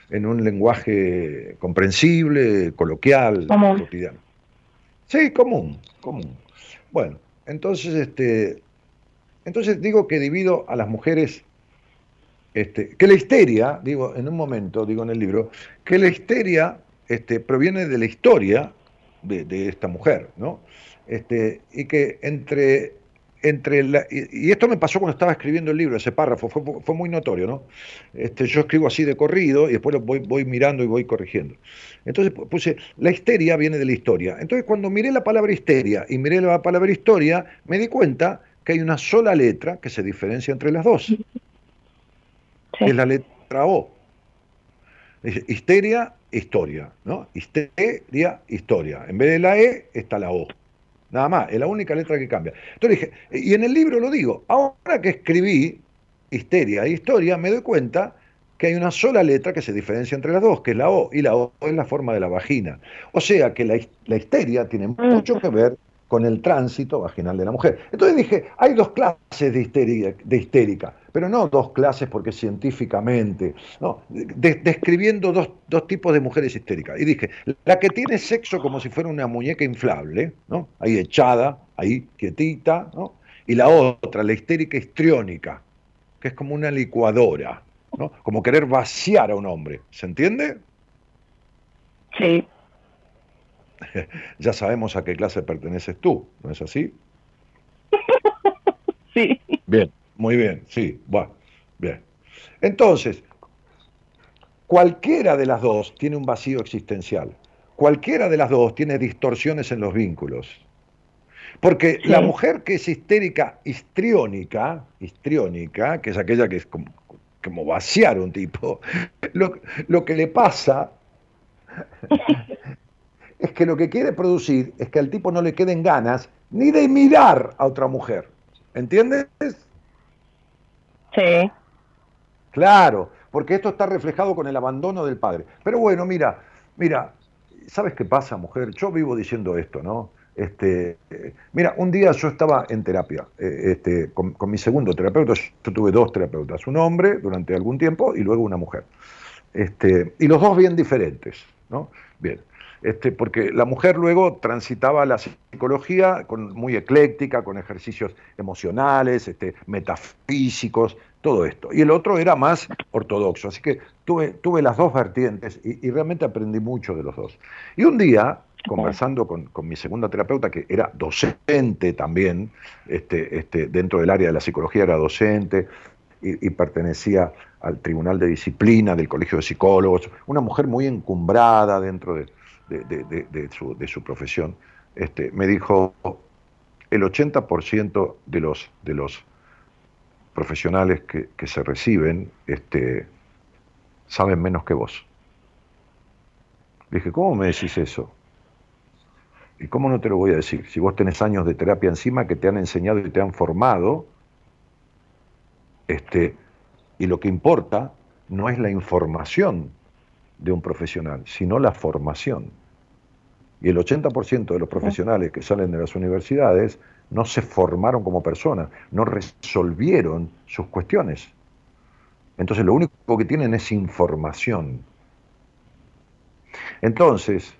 en un lenguaje comprensible, coloquial, cotidiano. Sí, común, común. Bueno, entonces, este, entonces digo que divido a las mujeres, este, que la histeria, digo en un momento, digo en el libro, que la histeria este, proviene de la historia de, esta mujer, ¿no? Este, y que entre, entre la, y, esto me pasó cuando estaba escribiendo el libro, ese párrafo, fue, muy notorio, ¿no? Este, yo escribo así de corrido y después lo voy, voy mirando y voy corrigiendo. Entonces puse, la histeria viene de la historia. Entonces cuando miré la palabra histeria y miré la palabra historia, me di cuenta que hay una sola letra que se diferencia entre las dos. Es la letra O. Histeria, historia, ¿no? Histeria, historia. En vez de la E está la O. Nada más, es la única letra que cambia. Entonces dije, y en el libro lo digo, ahora que escribí histeria e historia, me doy cuenta que hay una sola letra que se diferencia entre las dos, que es la O, y la O es la forma de la vagina. O sea que la, la histeria tiene mucho que ver con el tránsito vaginal de la mujer. Entonces dije, hay dos clases de, histeria, de histérica, pero no dos clases porque científicamente, no, describiendo dos, dos, tipos de mujeres histéricas. Y dije, la que tiene sexo como si fuera una muñeca inflable, ¿no? ahí echada, ahí quietita, ¿no? y la otra, la histérica histriónica, que es como una licuadora, ¿no? como querer vaciar a un hombre, ¿se entiende? Sí. ya sabemos a qué clase perteneces tú, ¿no es así? sí. Bien, muy bien, sí, bueno, bien. Entonces, cualquiera de las dos tiene un vacío existencial. Cualquiera de las dos tiene distorsiones en los vínculos. Porque la mujer que es histérica, histriónica, histriónica, que es aquella que es como, como vaciar un tipo, lo, lo que le pasa es que lo que quiere producir es que al tipo no le queden ganas ni de mirar a otra mujer. ¿Entiendes? Sí. Claro, porque esto está reflejado con el abandono del padre. Pero bueno, mira, mira, ¿sabes qué pasa, mujer? Yo vivo diciendo esto, ¿no? Este, mira, un día yo estaba en terapia eh, este, con, con, mi segundo terapeuta, yo tuve dos terapeutas, un hombre durante algún tiempo y luego una mujer. Este, y los dos bien diferentes, ¿no? Bien. Este, porque la mujer luego transitaba la psicología con, muy ecléctica, con ejercicios emocionales, este, metafísicos, todo esto. Y el otro era más ortodoxo. Así que tuve, tuve las dos vertientes y, realmente aprendí mucho de los dos. Y un día, conversando con, mi segunda terapeuta, que era docente también, este, este, dentro del área de la psicología era docente y, y pertenecía al Tribunal de Disciplina del Colegio de Psicólogos, una mujer muy encumbrada dentro de, de, su, profesión, este, me dijo, el 80% de los, de los profesionales que, que, se reciben este, saben menos que vos. dije, ¿cómo me decís eso? ¿Y cómo no te lo voy a decir? Si vos tenés años de terapia encima que te han enseñado y te han formado, este, y lo que importa no es la información de un profesional, sino la formación. Y el 80% de los profesionales que salen de las universidades no se formaron como personas, no resolvieron sus cuestiones. Entonces lo único que tienen es información. Entonces,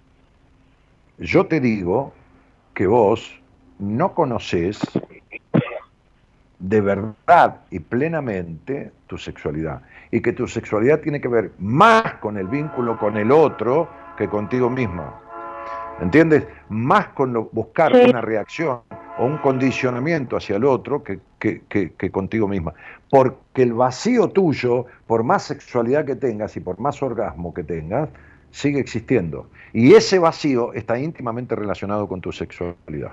yo te digo que vos no conoces de verdad y plenamente tu sexualidad. Y que tu sexualidad tiene que ver más con el vínculo con el otro que contigo mismo. ¿Entiendes? Más con buscar una reacción o un condicionamiento hacia el otro que, que, contigo misma. Porque el vacío tuyo, por más sexualidad que tengas y por más orgasmo que tengas, sigue existiendo. Y ese vacío está íntimamente relacionado con tu sexualidad.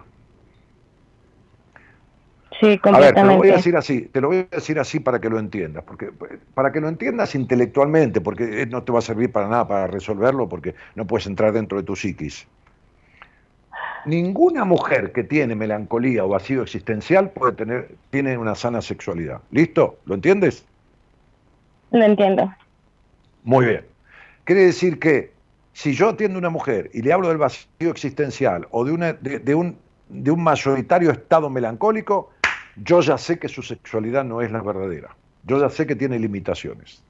Sí, a ver, te lo voy a decir así, te lo voy a decir así para que lo entiendas, porque para que lo entiendas intelectualmente, porque no te va a servir para nada para resolverlo, porque no puedes entrar dentro de tu psiquis ninguna mujer que tiene melancolía o vacío existencial puede tener, tiene una sana sexualidad. ¿Listo? ¿Lo entiendes? Lo entiendo. Muy bien. Quiere decir que si yo atiendo a una mujer y le hablo del vacío existencial o de, una, de, un, de un mayoritario estado melancólico, yo ya sé que su sexualidad no es la verdadera. Yo ya sé que tiene limitaciones.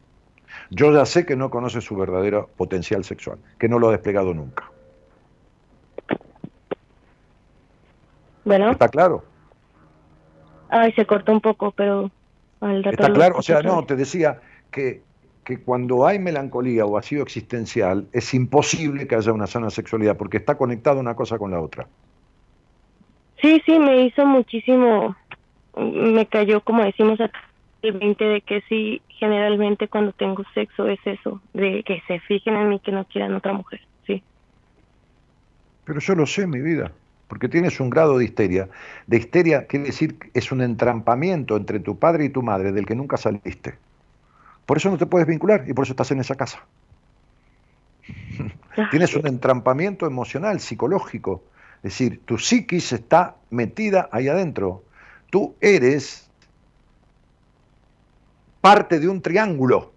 Yo ya sé que no conoce su verdadero potencial sexual, que no lo ha desplegado nunca. ¿Está claro? Ay, se cortó un poco, pero... Está claro, o sea, no, te decía que, que cuando hay melancolía o vacío existencial es imposible que haya una sana sexualidad porque está conectada una cosa con la otra. Sí, sí, me hizo muchísimo, me cayó como decimos acá, el 20 de que sí, generalmente cuando tengo sexo es eso, de que se fijen en mí que no quieran otra mujer, sí. Pero yo lo sé, mi vida porque tienes un grado de histeria. De histeria quiere decir que es un entrampamiento entre tu padre y tu madre del que nunca saliste. Por eso no te puedes vincular y por eso estás en esa casa. tienes un entrampamiento emocional, psicológico. Es decir, tu psiquis está metida ahí adentro. Tú eres parte de un triángulo.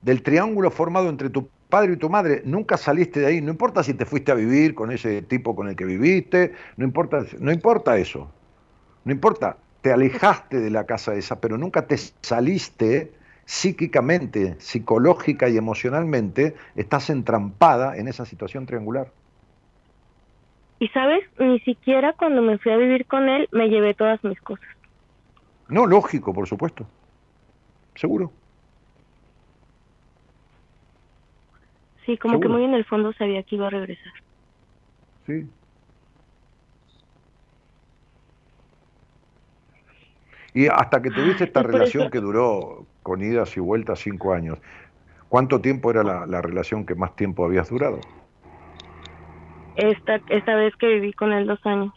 del triángulo formado entre tu padre y tu madre, nunca saliste de ahí, no importa si te fuiste a vivir con ese tipo con el que viviste, no importa, no importa eso, no importa, te alejaste de la casa esa, pero nunca te saliste psíquicamente, psicológica y emocionalmente, estás entrampada en esa situación triangular. Y sabes, ni siquiera cuando me fui a vivir con él me llevé todas mis cosas. No, lógico, por supuesto. Seguro. Sí, como que muy en el fondo sabía que iba a regresar. Sí. Y hasta que tuviste esta relación que duró con idas y vueltas cinco años, ¿cuánto tiempo era la, la, relación que más tiempo habías durado? Esta, esta vez que viví con él dos años.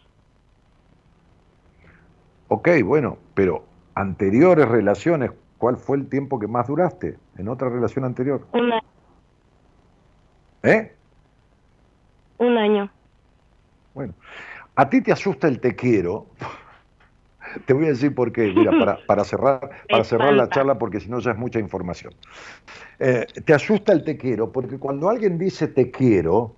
Ok, bueno, pero anteriores relaciones, ¿cuál fue el tiempo que más duraste en otra relación anterior? Un año. ¿Eh? Un año. Bueno, a ti te asusta el te quiero. Te voy a decir por qué, mira, para, para cerrar, para cerrar la charla, porque si no ya es mucha información. Eh, te asusta el te quiero, porque cuando alguien dice te quiero,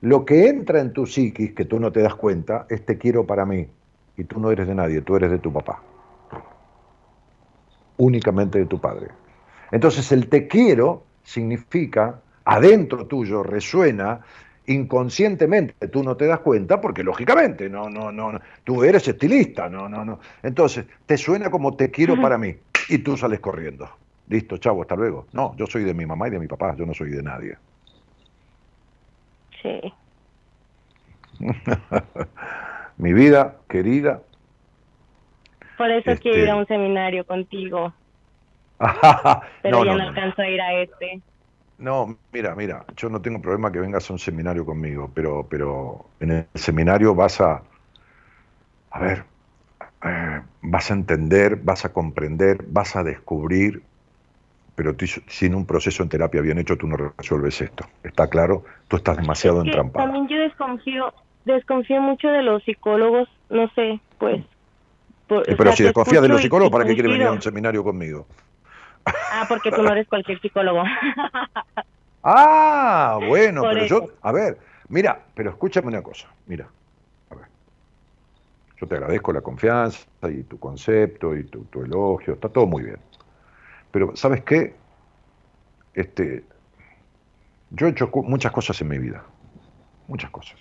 lo que entra en tu psiquis, que tú no te das cuenta, es te quiero para mí. Y tú no eres de nadie, tú eres de tu papá. Únicamente de tu padre. Entonces el te quiero significa, adentro tuyo resuena inconscientemente, tú no te das cuenta porque lógicamente no no no, tú eres estilista, no no no. Entonces, te suena como te quiero para mí y tú sales corriendo. Listo, chavo, hasta luego. No, yo soy de mi mamá y de mi papá, yo no soy de nadie. Sí. mi vida querida. Por eso Este- quiero ir a un seminario contigo, pero no, ya no, no, no. alcanzo a ir a este. No, mira, mira, yo no tengo problema que vengas a un seminario conmigo, pero, pero en el seminario vas a, a ver, eh, vas a entender, vas a comprender, vas a descubrir, pero tú- sin un proceso en terapia bien hecho tú no resuelves esto. ¿Está claro? Tú estás demasiado Es que entrampado. también yo desconfío, desconfío mucho de los psicólogos, no sé, pues. por- o pero sea, si desconfías de los psicólogos, ¿para qué quieres venir a un seminario conmigo? Ah, porque tú no eres cualquier psicólogo. Ah, bueno, Por pero eso. yo, a ver, mira, pero escúchame una cosa, mira, a ver, yo te agradezco la confianza y tu concepto y tu, tu elogio, está todo muy bien, pero ¿sabes qué? Este, yo he hecho muchas cosas en mi vida, muchas cosas,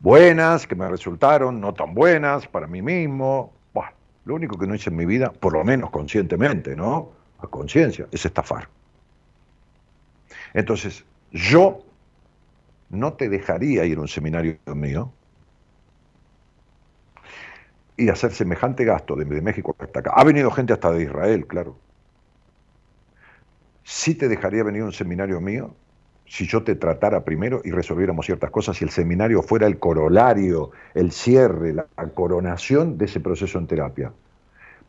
buenas, que me resultaron, no tan buenas para mí mismo, lo único que no hice en mi vida, por lo menos conscientemente, ¿no? A conciencia, es estafar. Entonces, yo no te dejaría ir a un seminario mío y hacer semejante gasto de, de México hasta acá. Ha venido gente hasta de Israel, claro. Sí te dejaría venir a un seminario mío si yo te tratara primero y resolviéramos ciertas cosas, si el seminario fuera el corolario, el cierre, la coronación de ese proceso en terapia.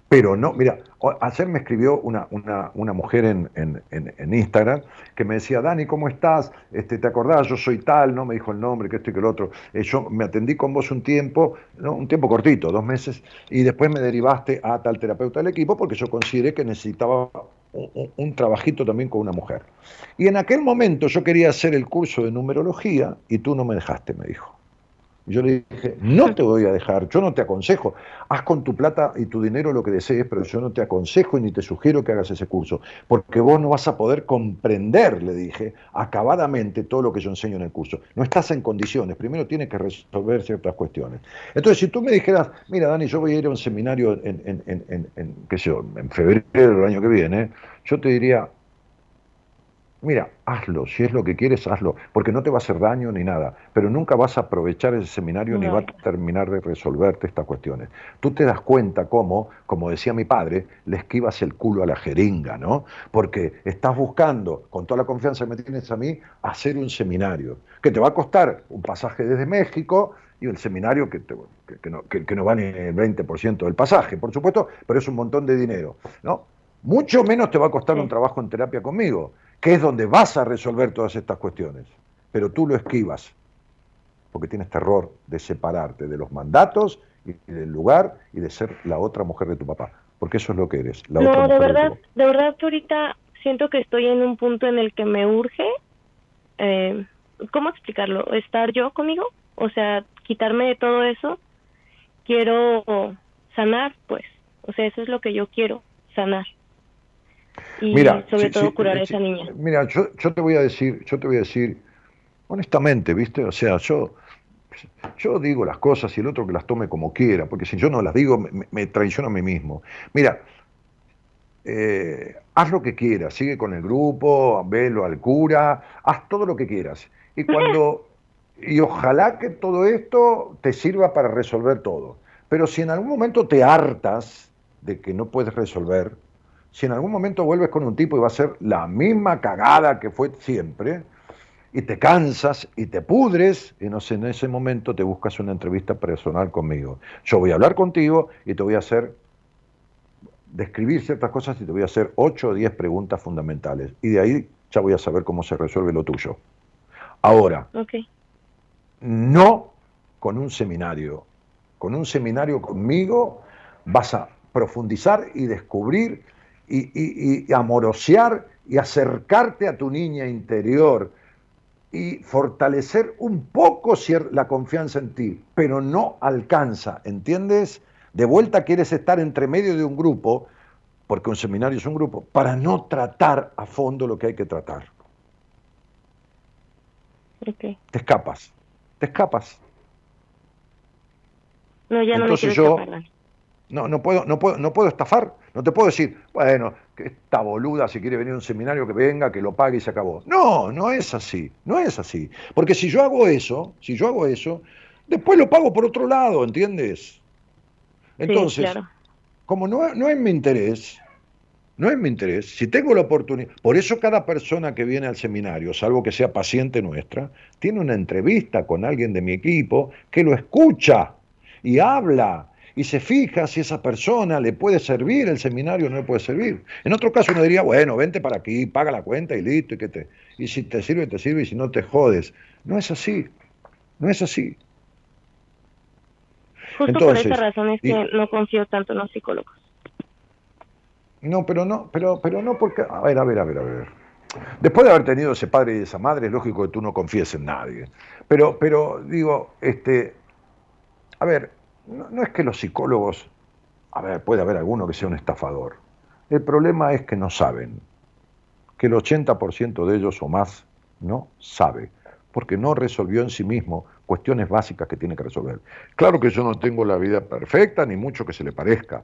Pero no, mira, ayer me escribió una, una, una mujer en, en, en- Instagram que me decía, Dani, ¿cómo estás? Este, ¿Te acordás? Yo soy tal, no me dijo el nombre, que esto y que el otro. Eh, yo me atendí con vos un tiempo, un tiempo cortito, dos meses, y después me derivaste a tal terapeuta del equipo porque yo consideré que necesitaba un, trabajito también con una mujer. Y en aquel momento yo quería hacer el curso de numerología y tú no me dejaste, me dijo. Yo le dije, no te voy a dejar, yo no te aconsejo, haz con tu plata y tu dinero lo que desees, pero yo no te aconsejo y ni te sugiero que hagas ese curso, porque vos no vas a poder comprender, le dije, acabadamente todo lo que yo enseño en el curso. No estás en condiciones, primero tienes que resolver ciertas cuestiones. Entonces, si tú me dijeras, mira, Dani, yo voy a ir a un seminario en, en, en, en, qué sé yo, en febrero del año que viene, yo te diría, Mira, hazlo, si es lo que quieres, hazlo, porque no te va a hacer daño ni nada, pero nunca vas a aprovechar ese seminario ni va a terminar de resolverte estas cuestiones. Tú te das cuenta cómo, como decía mi padre, le esquivas el culo a la jeringa, ¿no? Porque estás buscando, con toda la confianza que me tienes a mí, hacer un seminario, que te va a costar un pasaje desde México y el seminario que, te- que- que no, que- que no vale el 20% del pasaje, por supuesto, pero es un montón de dinero, ¿no? Mucho menos te va a costar un trabajo en terapia conmigo, que es donde vas a resolver todas estas cuestiones. Pero tú lo esquivas, porque tienes terror de separarte de los mandatos y del lugar y de ser la otra mujer de tu papá. porque eso es lo que eres. La no, de verdad, de verdad que ahorita siento que estoy en un punto en el que me urge, eh, ¿cómo explicarlo? Estar yo conmigo, o sea, quitarme de todo eso. Quiero sanar, pues, o sea, eso es lo que yo quiero, sanar. Y sobre todo curar a esa niña. Mira, yo, yo te voy a decir, yo te voy a decir, honestamente, ¿viste? O sea, yo yo digo las cosas y el otro que las tome como quiera, porque si yo no las digo, me, traiciono a mí mismo. Mira, eh, haz lo que quieras, sigue con el grupo, velo al cura, haz todo lo que quieras. Y cuando. Y ojalá que todo esto te sirva para resolver todo. Pero si en algún momento te hartas de que no puedes resolver, si en algún momento vuelves con un tipo y va a ser la misma cagada que fue siempre, y te cansas y te pudres, y no sé, en ese momento te buscas una entrevista personal conmigo. Yo voy a hablar contigo y te voy a hacer describir ciertas cosas y te voy a hacer 8 o 10 preguntas fundamentales. Y de ahí ya voy a saber cómo se resuelve lo tuyo. Ahora, no con un seminario. Con un seminario conmigo vas a profundizar y descubrir y, y amorosear y acercarte a tu niña interior y fortalecer un poco la confianza en ti, pero no alcanza, ¿entiendes? De vuelta quieres estar entre medio de un grupo, porque un seminario es un grupo, para no tratar a fondo lo que hay que tratar. Te escapas, te escapas. No, ya no Entonces yo, no, no puedo, no puedo, no puedo estafar, no te puedo decir, bueno, que esta boluda si quiere venir a un seminario que venga, que lo pague y se acabó. No, no es así, no es así. Porque si yo hago eso, si yo hago eso, después lo pago por otro lado, ¿entiendes? Entonces, como no, no es mi interés, no es mi interés, si tengo la oportunidad, por eso cada persona que viene al seminario, salvo que sea paciente nuestra, tiene una entrevista con alguien de mi equipo que lo escucha y habla y se fija si esa persona le puede servir el seminario o no le puede servir. En otro caso uno diría, bueno, vente para aquí, paga la cuenta y listo, y que te y si te sirve, te sirve, y si no te jodes. No es así, no es así. Justo por esa razón es que no confío tanto en los psicólogos. No, pero no, pero, pero no porque, a ver, a ver, a ver, a ver. Después de haber tenido ese padre y esa madre, es lógico que tú no confíes en nadie. Pero, pero digo, este, a ver, no, es que los psicólogos, a ver, puede haber alguno que sea un estafador. El problema es que no saben, que el 80% de ellos o más no sabe, porque no resolvió en sí mismo cuestiones básicas que tiene que resolver. Claro que yo no tengo la vida perfecta, ni mucho que se le parezca,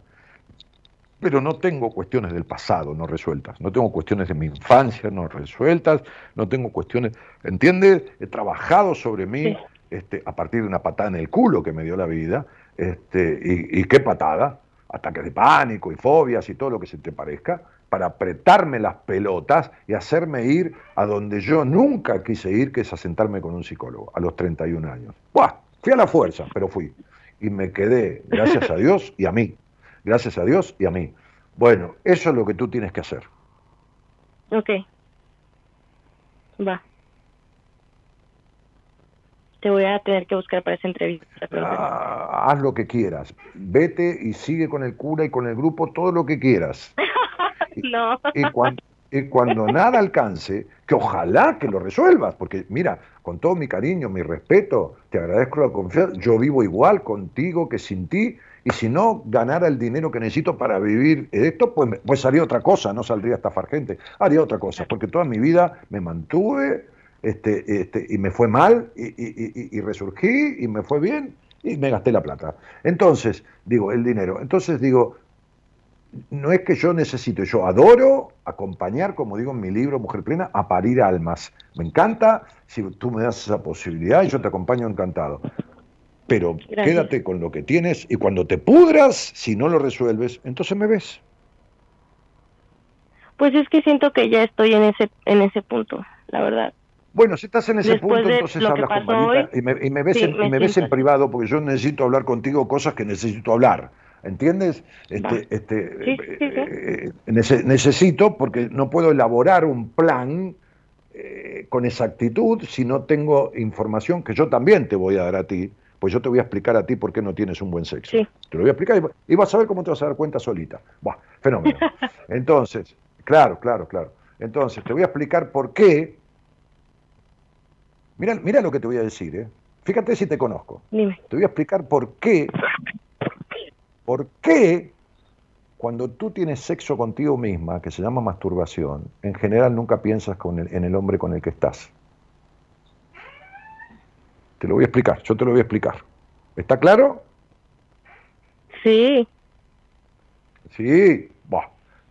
pero no tengo cuestiones del pasado no resueltas, no tengo cuestiones de mi infancia no resueltas, no tengo cuestiones, ¿entiendes? He trabajado sobre mí este, a partir de una patada en el culo que me dio la vida, este, y, qué patada, ataques de pánico y fobias y todo lo que se te parezca, para apretarme las pelotas y hacerme ir a donde yo nunca quise ir, que es a sentarme con un psicólogo, a los 31 años. ¡Buah! Fui a la fuerza, pero fui. Y me quedé, gracias a Dios y a mí. Gracias a Dios y a mí. Bueno, eso es lo que tú tienes que hacer. Ok. Va te voy a tener que buscar para esa entrevista. Ah, haz lo que quieras. Vete y sigue con el cura y con el grupo todo lo que quieras. no. Y, cuando, y cuando nada alcance, que ojalá que lo resuelvas, porque mira, con todo mi cariño, mi respeto, te agradezco la confianza, yo vivo igual contigo que sin ti, y si no ganara el dinero que necesito para vivir esto, pues, pues haría otra cosa, no saldría a estafar gente, haría otra cosa, porque toda mi vida me mantuve este, este, y me fue mal y, resurgí y me fue bien y me gasté la plata. Entonces, digo, el dinero. Entonces digo, no es que yo necesito, yo adoro acompañar, como digo en mi libro Mujer Plena, a parir almas. Me encanta, si tú me das esa posibilidad y yo te acompaño encantado. Pero quédate con lo que tienes y cuando te pudras, si no lo resuelves, entonces me ves. Pues es que siento que ya estoy en ese en ese punto, la verdad. Bueno, si estás en ese punto, entonces hablas con Marita y, me, ves, en, me, ves en privado porque yo necesito hablar contigo cosas que necesito hablar. ¿Entiendes? Este, este, eh, eh, necesito porque no puedo elaborar un plan eh, con exactitud si no tengo información que yo también te voy a dar a ti, Pues yo te voy a explicar a ti por qué no tienes un buen sexo. Te lo voy a explicar y, vas a ver cómo te vas a dar cuenta solita. Buah, fenómeno. Entonces, claro, claro, claro. Entonces, te voy a explicar por qué. Mira, mira lo que te voy a decir, ¿eh? Fíjate si te conozco. Dime. Te voy a explicar por qué. ¿Por qué cuando tú tienes sexo contigo misma, que se llama masturbación, en general nunca piensas con en el hombre con el que estás? Te lo voy a explicar, yo te lo voy a explicar. ¿Está claro? Sí. Sí.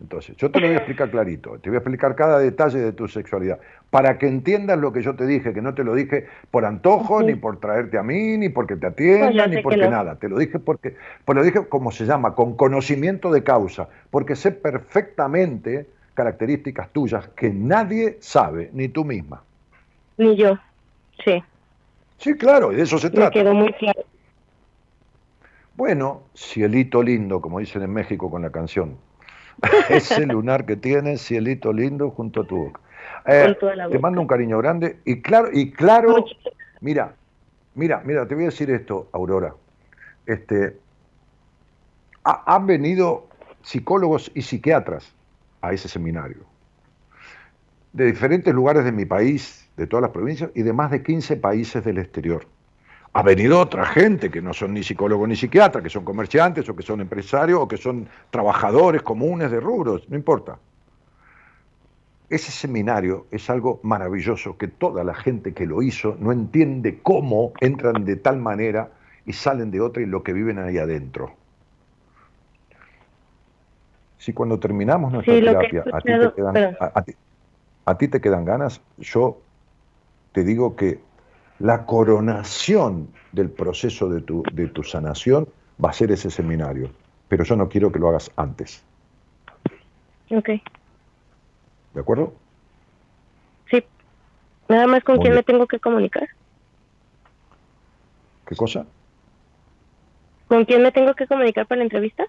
Entonces, yo te lo voy a explicar clarito, te voy a explicar cada detalle de tu sexualidad, para que entiendas lo que yo te dije, que no te lo dije por antojo, ni por traerte a mí, ni porque te atienda, ni porque nada, te lo dije porque, pues lo dije como se llama, con conocimiento de causa, porque sé perfectamente características tuyas que nadie sabe, ni tú misma. Ni yo, sí. Sí, claro, y de eso se Me trata. quedó muy claro. Bueno, cielito lindo, como dicen en México con la canción. Ese lunar que tienes, cielito lindo, junto a tu boca. Eh, te mando un cariño grande y claro, y claro, mira, mira, mira, te voy a decir esto, Aurora. Este, ha- han venido psicólogos y psiquiatras a ese seminario, de diferentes lugares de mi país, de todas las provincias y de más de 15 países del exterior. Ha venido otra gente que no son ni psicólogos ni psiquiatras, que son comerciantes o que son empresarios o que son trabajadores comunes de rubros, no importa. Ese seminario es algo maravilloso que toda la gente que lo hizo no entiende cómo entran de tal manera y salen de otra y lo que viven ahí adentro. Si cuando terminamos nuestra Sí, terapia a ti, te escuchado- quedan, perdón. a- a ti- a ti te quedan ganas, yo te digo que la coronación del proceso de tu, de tu sanación va a ser ese seminario, pero yo no quiero que lo hagas antes, Ok. ¿de acuerdo? Sí. Nada más con quién me tengo que comunicar. ¿Qué cosa? ¿Con quién me tengo que comunicar para la entrevista?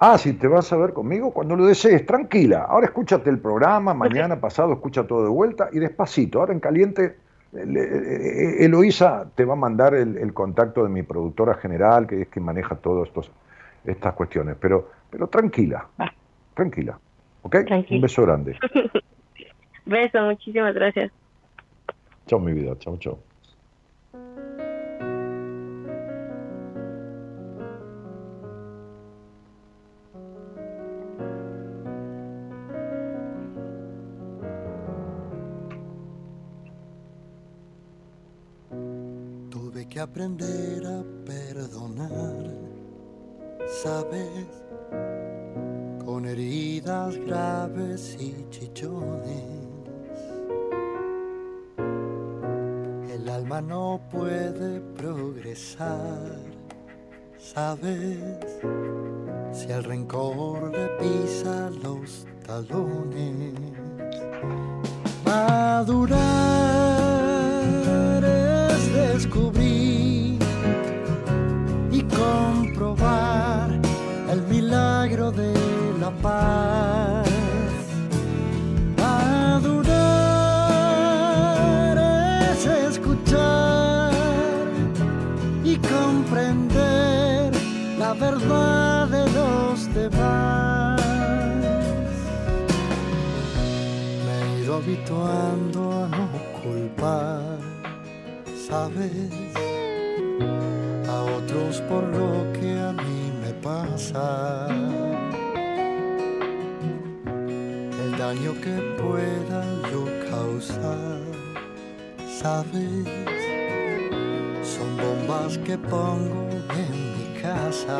Ah, si te vas a ver conmigo cuando lo desees, tranquila. Ahora escúchate el programa, mañana, pasado, escucha todo de vuelta y despacito. Ahora en caliente, Eloísa te va a mandar el, el contacto de mi productora general, que es quien maneja todas estas cuestiones. Pero, pero tranquila, Va. tranquila. ¿Ok? Tranquila. Un beso grande. Beso, muchísimas gracias. Chao, mi vida. Chao, chao. Aprender a perdonar, sabes, con heridas graves y chichones. El alma no puede progresar, sabes, si el rencor le pisa los talones. Madurar la paz. Madurar es escuchar y comprender la verdad de los demás. Me he ido habituando a no culpar, ¿sabes? A otros por lo que a mí me pasa. Que pueda yo causar, ¿sabes? Son bombas que pongo en mi casa.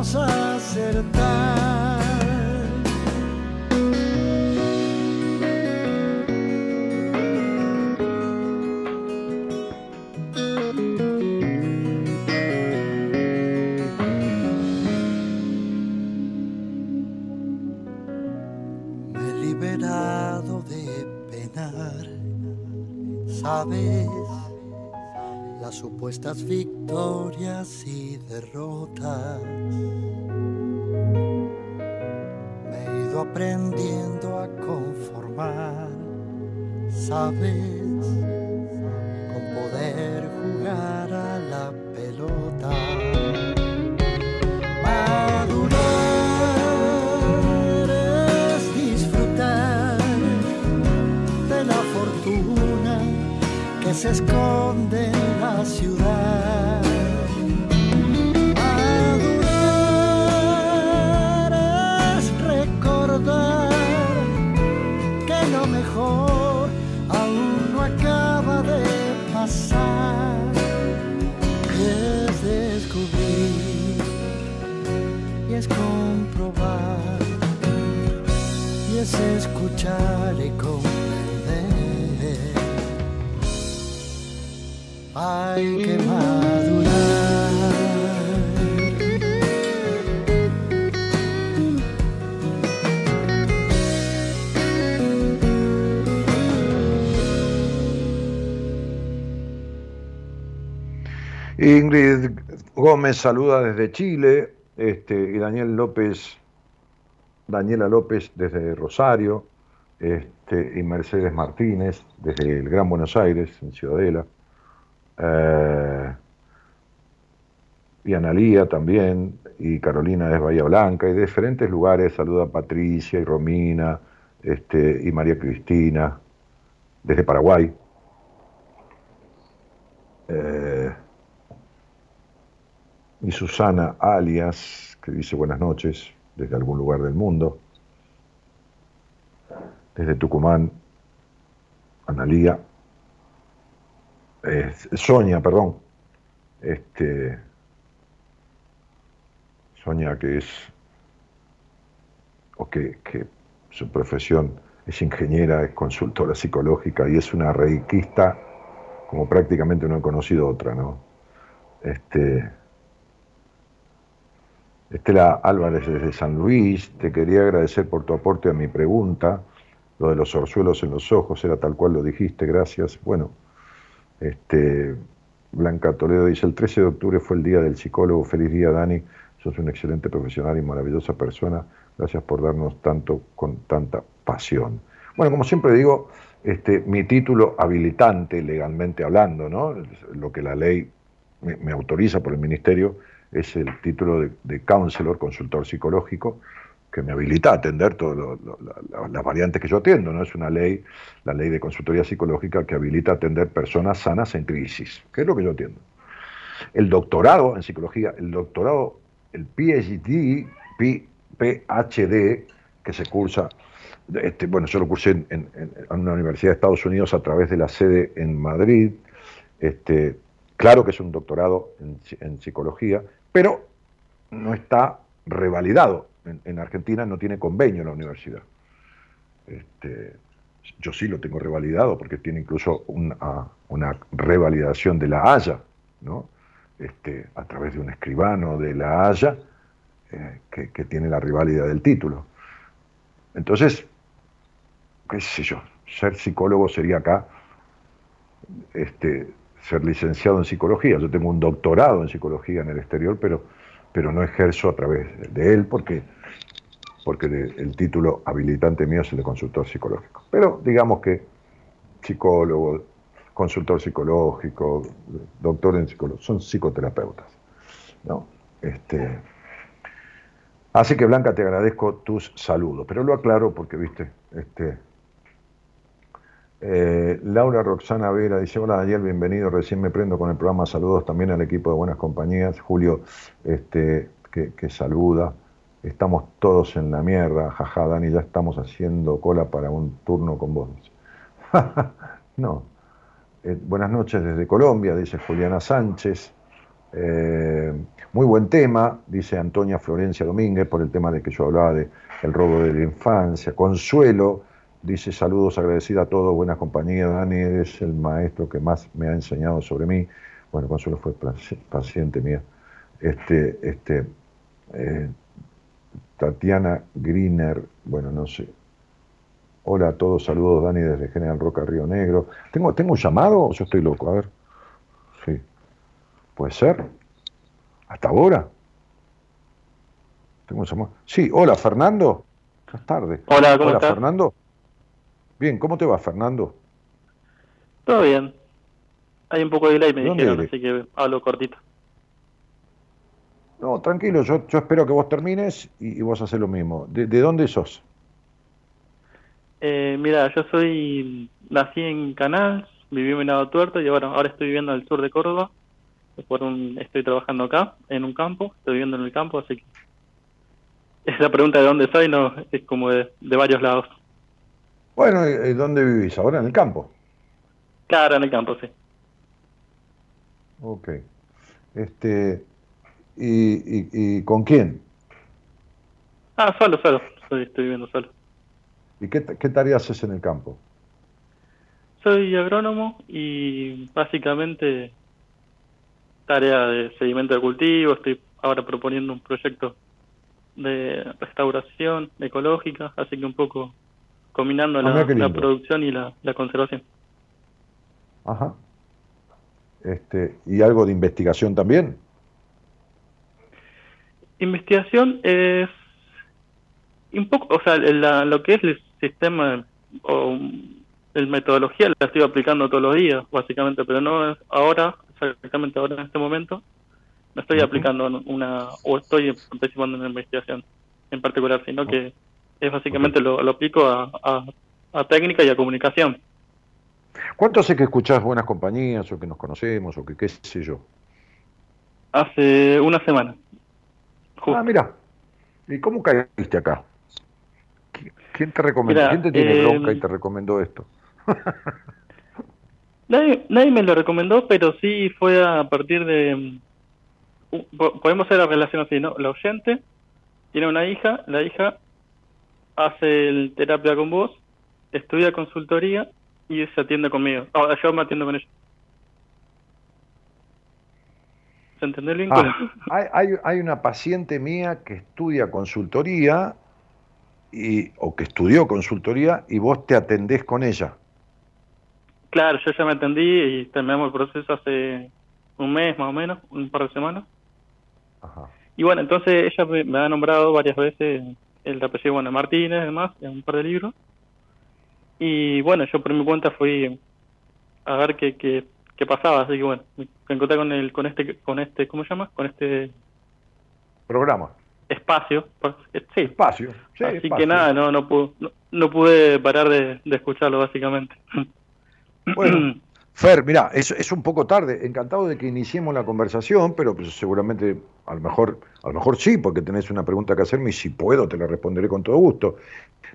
podemos acertar. Me he liberado de penar, sabes, las supuestas víctimas victorias y derrotas. Me he ido aprendiendo a conformar, sabes, Saluda desde Chile, este, y Daniel López, Daniela López desde Rosario, este, y Mercedes Martínez desde el Gran Buenos Aires, en Ciudadela. Eh, y Analía también, y Carolina desde Bahía Blanca, y de diferentes lugares saluda a Patricia y Romina, este, y María Cristina, desde Paraguay. Eh, y Susana Alias, que dice buenas noches desde algún lugar del mundo, desde Tucumán, Analía, eh, Sonia, perdón, este, Sonia que es, o que, que su profesión es ingeniera, es consultora psicológica y es una reikista como prácticamente no he conocido otra, ¿no? Este, Estela Álvarez desde San Luis, te quería agradecer por tu aporte a mi pregunta. Lo de los orzuelos en los ojos era tal cual lo dijiste, gracias. Bueno, este, Blanca Toledo dice, el 13 de octubre fue el día del psicólogo. Feliz día, Dani. Sos un excelente profesional y maravillosa persona. Gracias por darnos tanto con tanta pasión. Bueno, como siempre digo, este, mi título habilitante, legalmente hablando, ¿no? lo que la ley me, me autoriza por el ministerio, es el título de, counselor, consultor psicológico, que me habilita a atender todas las variantes que yo atiendo. ¿no? Es una ley, la ley de consultoría psicológica, que habilita a atender personas sanas en crisis, que es lo que yo atiendo. El doctorado en psicología, el doctorado, el PhD, PhD, que se cursa, este, bueno, yo lo cursé en, en- en una universidad de Estados Unidos a través de la sede en Madrid, este, claro que es un doctorado en psicología, pero no está revalidado. En, en Argentina no tiene convenio la universidad. Este, yo sí lo tengo revalidado porque tiene incluso una, una revalidación de la Haya, ¿no? Este, a través de un escribano de la Haya eh, que, que tiene la rivalidad del título. Entonces, qué sé yo, ser psicólogo sería acá este, ser licenciado en psicología. Yo tengo un doctorado en psicología en el exterior, pero, pero no ejerzo a través de él porque, porque el título habilitante mío es el de consultor psicológico. Pero digamos que psicólogo, consultor psicológico, doctor en psicología, son psicoterapeutas. ¿no? Este, así que Blanca, te agradezco tus saludos, pero lo aclaro porque, viste, este, eh, Laura Roxana Vera dice, hola Daniel, bienvenido, recién me prendo con el programa, saludos también al equipo de Buenas Compañías, Julio, este, que, saluda, estamos todos en la mierda, jaja, Dani, ya estamos haciendo cola para un turno con vos. no. Eh, buenas noches desde Colombia, dice Juliana Sánchez. Eh, muy buen tema, dice Antonia Florencia Domínguez, por el tema de que yo hablaba de el robo de la infancia. Consuelo dice saludos, agradecida a todos, buenas compañías. Dani, eres el maestro que más me ha enseñado sobre mí. Bueno, Consuelo fue paci- paciente mía. Este, este, eh, Tatiana Griner, bueno, no sé. Hola a todos, saludos Dani desde General Roca, Río Negro. ¿Tengo, ¿Tengo un llamado o yo estoy loco? A ver. Sí. ¿Puede ser? ¿Hasta ahora? ¿Tengo un llamado? Sí, hola Fernando. Buenas tardes. Hola, ¿cómo hola estás? Fernando. Bien, ¿cómo te va Fernando? Todo bien. Hay un poco de delay, me ¿Dónde dijeron, eres? así que hablo cortito. No, tranquilo, yo, yo espero que vos termines y, y vos haces lo mismo. ¿De, de dónde sos? Eh, mira, yo soy, nací en Canal, viví en Venado Tuerto y ahora, ahora estoy viviendo en el sur de Córdoba. Por un, estoy trabajando acá, en un campo, estoy viviendo en el campo, así que esa pregunta de dónde soy no es como de, de varios lados. Bueno, ¿y- ¿dónde vivís? ¿Ahora en el campo? Claro, en el campo, sí. Ok. Este, y, y, ¿Y con quién? Ah, solo, solo, soy, estoy viviendo solo. ¿Y qué, qué tareas haces en el campo? Soy agrónomo y básicamente tarea de seguimiento de cultivo. Estoy ahora proponiendo un proyecto de restauración ecológica, así que un poco combinando Ah, la, producción y la, la conservación. Ajá. Este, ¿Y algo de investigación también? Investigación es un poco, o sea, la- lo que es el sistema o el metodología la estoy aplicando todos los días, básicamente, pero no es ahora, exactamente ahora en este momento, no estoy aplicando una, o estoy participando en una investigación en particular, sino que es básicamente lo, lo aplico a, a, a técnica y a comunicación. ¿Cuánto hace que escuchás buenas compañías o que nos conocemos o que qué sé yo? Hace una semana. Justo. Ah, mira. ¿Y cómo caíste acá? ¿Qui- ¿Quién te recomendó? ¿Quién te tiene eh, bronca y te recomendó esto? Nadie, nadie me lo recomendó, pero sí fue a partir de... mm, podemos hacer la relación así, ¿no? La oyente tiene una hija, la hija hace el terapia con vos, estudia consultoría y se atiende conmigo. Ahora yo me atiendo con ella. ¿Se entendió el vínculo? Ah, hay, hay, hay una paciente mía que estudia consultoría y, o que estudió consultoría y vos te atendés con ella. Claro, yo ya me atendí y terminamos el proceso hace un mes más o menos, un par de semanas. Ajá. Y bueno, entonces ella me, me ha nombrado varias veces el apellido, bueno, Martínez, además, en un par de libros. Y bueno, yo por mi cuenta fui a ver qué, qué, qué pasaba, así que bueno, me encontré con el, con este, con este, ¿cómo se llama? Con este Programa. espacio, eh, sí. Espacio. Sí, así espacio. que nada, no, no, pude, no, no pude parar de, de escucharlo básicamente. Bueno, Fer, mira, es, es un poco tarde. Encantado de que iniciemos la conversación, pero pues seguramente a lo mejor, a lo mejor sí, porque tenés una pregunta que hacerme y si puedo te la responderé con todo gusto.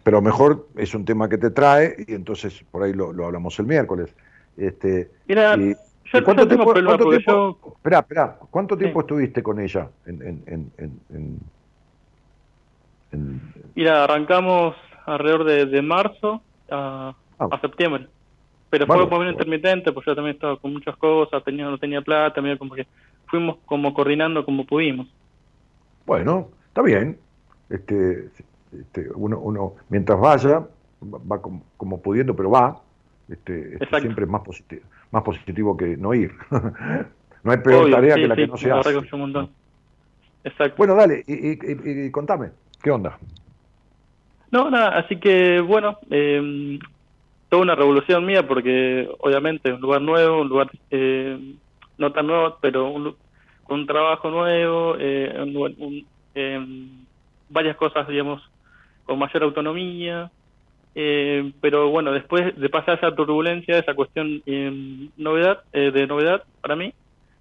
Pero a lo mejor es un tema que te trae y entonces por ahí lo, lo hablamos el miércoles. Este, Mira, y- yo ¿y cuánto tengo tiempo, problema cuánto tiempo- yo Esperá, esperá, ¿cuánto Sí. tiempo estuviste con ella en, en, en, en- en- en- Mira, arrancamos alrededor de, de marzo a, Ah. a septiembre. Pero Bueno, fue muy bueno. intermitente, pues yo también estaba con muchas cosas, tenía, no tenía plata, medio como que fuimos como coordinando como pudimos. Bueno, está bien. Este, este, uno, uno, mientras vaya, va como, como pudiendo, pero va. Este, este, siempre es más positivo, más positivo que no ir. no hay peor Obvio, tarea sí, que la sí, que no se hace. un montón. Exacto. Bueno, dale, y, y- y- y contame, ¿qué onda? No, nada, así que bueno, eh, toda una revolución mía porque obviamente un lugar nuevo, un lugar eh, no tan nuevo, pero un, trabajo nuevo, eh, un un- eh, varias cosas, digamos, con mayor autonomía, eh, pero bueno, después de pasar esa turbulencia, esa cuestión eh, novedad, eh, de novedad para mí,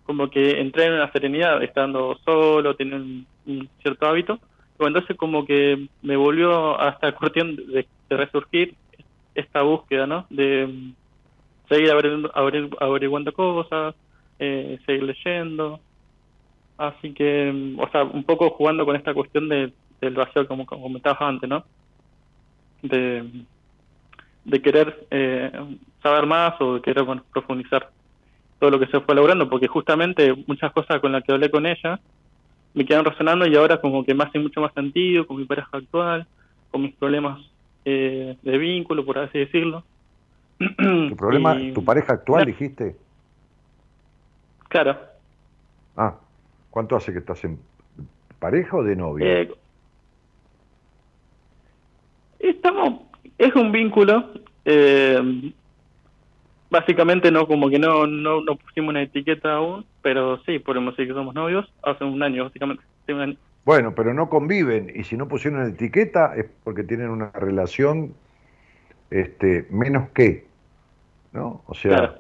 como que entré en una serenidad estando solo, teniendo un, cierto hábito, bueno, entonces como que me volvió a esta cuestión de, de resurgir esta búsqueda, ¿no? De seguir averiguando, averiguando- cosas, eh, seguir leyendo. Así que, mm, o sea, un poco jugando con esta cuestión de, del vacío, como, comentabas antes, ¿no? De, querer eh, saber más o de querer bueno, profundizar todo lo que se fue logrando, porque justamente muchas cosas con las que hablé con ella me quedan resonando y ahora como que me hace mucho más sentido con mi pareja actual, con mis problemas eh, de vínculo, por así decirlo. ¿Tu problema, Y- tu pareja actual, No. dijiste? Claro. Ah, ¿cuánto hace que estás en pareja o de novio? Eh, estamos, es un vínculo, eh, básicamente no, como que no, no, no pusimos una etiqueta aún, pero sí, podemos decir que somos novios hace un año, básicamente. Sí, un año. Bueno, pero no conviven y si no pusieron etiqueta es porque tienen una relación este, menos que, ¿no? O sea, Claro.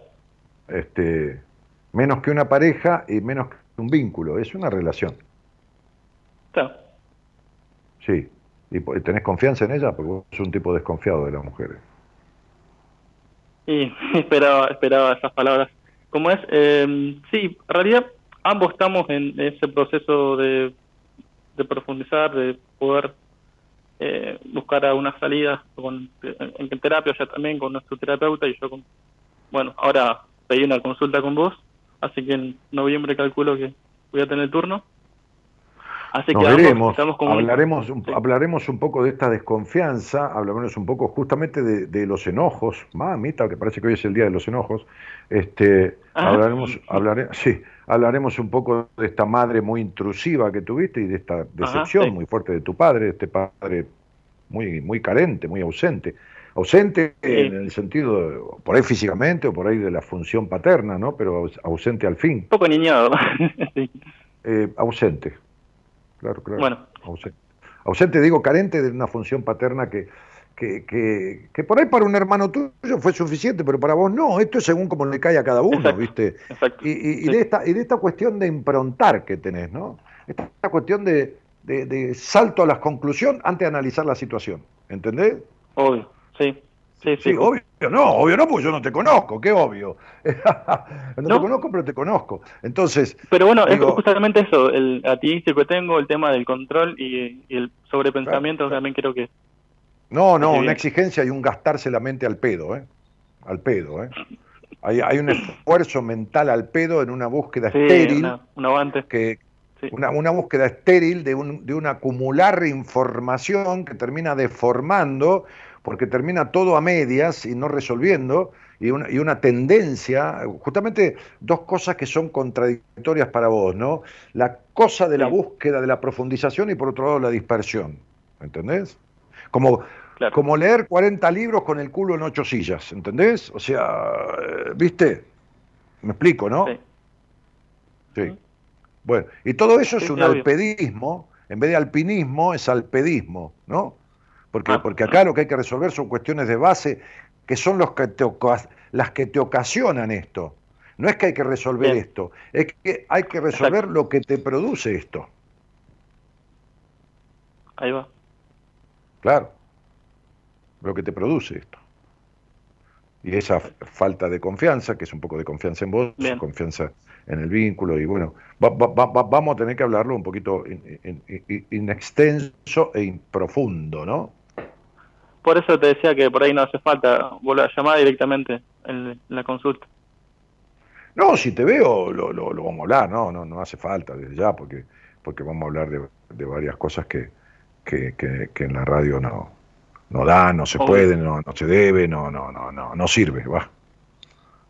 este, menos que una pareja y menos que un vínculo, es una relación, Claro. sí. ¿Y tenés confianza en ella? Porque vos sos un tipo desconfiado de las mujeres. Y esperaba, esperaba esas palabras. ¿Cómo es? Eh, sí, en realidad ambos estamos en ese proceso de, de profundizar, de poder eh, buscar algunas salidas con, en, en terapia ya también con nuestro terapeuta y yo con... Bueno, ahora pedí una consulta con vos, así que en noviembre calculo que voy a tener turno. Así que veremos, estamos hablaremos, un, Sí. hablaremos un poco de esta desconfianza, hablaremos un poco justamente de, de los enojos, mamita, que parece que hoy es el día de los enojos, este, Ajá. hablaremos, hablare- sí, hablaremos un poco de esta madre muy intrusiva que tuviste y de esta decepción sí. muy fuerte de tu padre, este padre muy, muy carente, muy ausente. Ausente en el sentido, de- por ahí físicamente o por ahí de la función paterna, ¿no? Pero aus- ausente al fin. Un poco niñado. Eh, ausente. Claro, claro. Bueno. Ausente. Ausente, digo, carente de una función paterna que, que, que, que por ahí para un hermano tuyo fue suficiente, pero para vos no. Esto es según como le cae a cada uno, Exacto. ¿viste? Exacto. Y, y- de esta, y de esta cuestión de improntar que tenés, ¿no? Esta, esta cuestión de, de- de salto a la conclusión antes de analizar la situación. ¿Entendés? Obvio, sí. Sí, sí. Sí, obvio no, obvio no, porque yo no te conozco, qué obvio. no, No. te conozco, pero te conozco. Entonces, Pero bueno, Digo- es justamente eso, el atípico que tengo, el tema del control y, y el sobrepensamiento también creo que... No, no, una exigencia y un gastarse la mente al pedo, ¿eh? Al pedo, ¿eh? Hay, hay un esfuerzo mental al pedo en una búsqueda Sí, estéril, un avance. que, una, una búsqueda estéril de un, de un acumular información que termina deformando, porque termina todo a medias y no resolviendo, y una, y una tendencia, justamente dos cosas que son contradictorias para vos, ¿no? La cosa de la Sí. búsqueda de la profundización y por otro lado la dispersión, ¿entendés? Como, Claro. como leer 40 libros con el culo en ocho sillas, ¿entendés? O sea, eh, ¿viste? Me explico, ¿no? Sí. Sí. Bueno, y todo eso es un obvio. alpedismo, en vez de alpinismo es alpedismo, ¿no? Porque, Ah. porque acá lo que hay que resolver son cuestiones de base que son los que te las que te ocasionan esto. No es que hay que resolver Bien. esto, es que hay que resolver Exacto. lo que te produce esto. Ahí va. Claro. Lo que te produce esto. Y esa falta de confianza, que es un poco de confianza en vos, Bien. confianza en el vínculo, y bueno, va- va- va- va- vamos a tener que hablarlo un poquito in, in- in- in extenso e in profundo, ¿no? Por eso te decía que por ahí no hace falta volver a llamar directamente en la consulta. No, si te veo, lo, lo- lo vamos a hablar, no, no, no hace falta desde ya, porque, porque vamos a hablar de, de varias cosas que, que, que- que en la radio no, no da, no se Obvio. puede, no, no se debe, no, no, no, no, no sirve, va.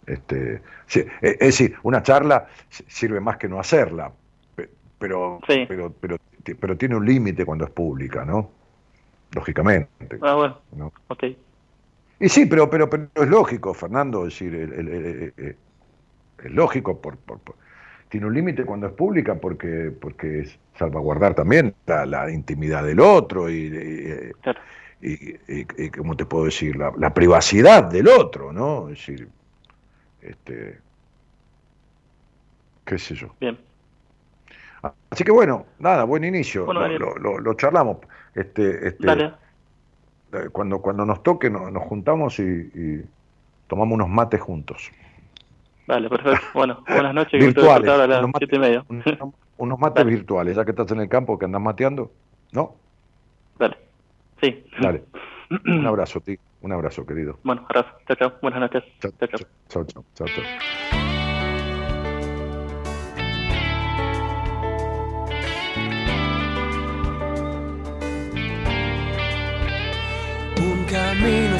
Este, sí, es decir, una charla sirve más que no hacerla, pe- pero, Sí. pero, pero, pero tiene un límite cuando es pública, ¿no? Lógicamente. Ah, bueno, ¿no? ok. Y sí, pero, pero, pero es lógico, Fernando, es decir, es lógico, por, por- por- tiene un límite cuando es pública porque, porque es salvaguardar también la, la intimidad del otro y, y, Claro. y- y- y, ¿cómo te puedo decir? La, la privacidad del otro, ¿no? Es decir, este, qué sé yo. Bien. Así que bueno, nada, buen inicio, Bueno, lo, Daniel. lo- lo- lo charlamos. Este, este, Dale. eh, cuando, cuando nos toque no- nos juntamos y, y tomamos unos mates juntos. Dale, perfecto. Bueno, buenas noches. Virtuales, a las unos mates- siete y media. unos, unos mates Dale. virtuales, ya que estás en el campo, que andas mateando. ¿No? Dale. Sí. Dale. Un abrazo, ti. Un abrazo, querido. Bueno, abrazo. Chao, chao. Buenas noches. Chao, Chao, chao. chao, chao, chao,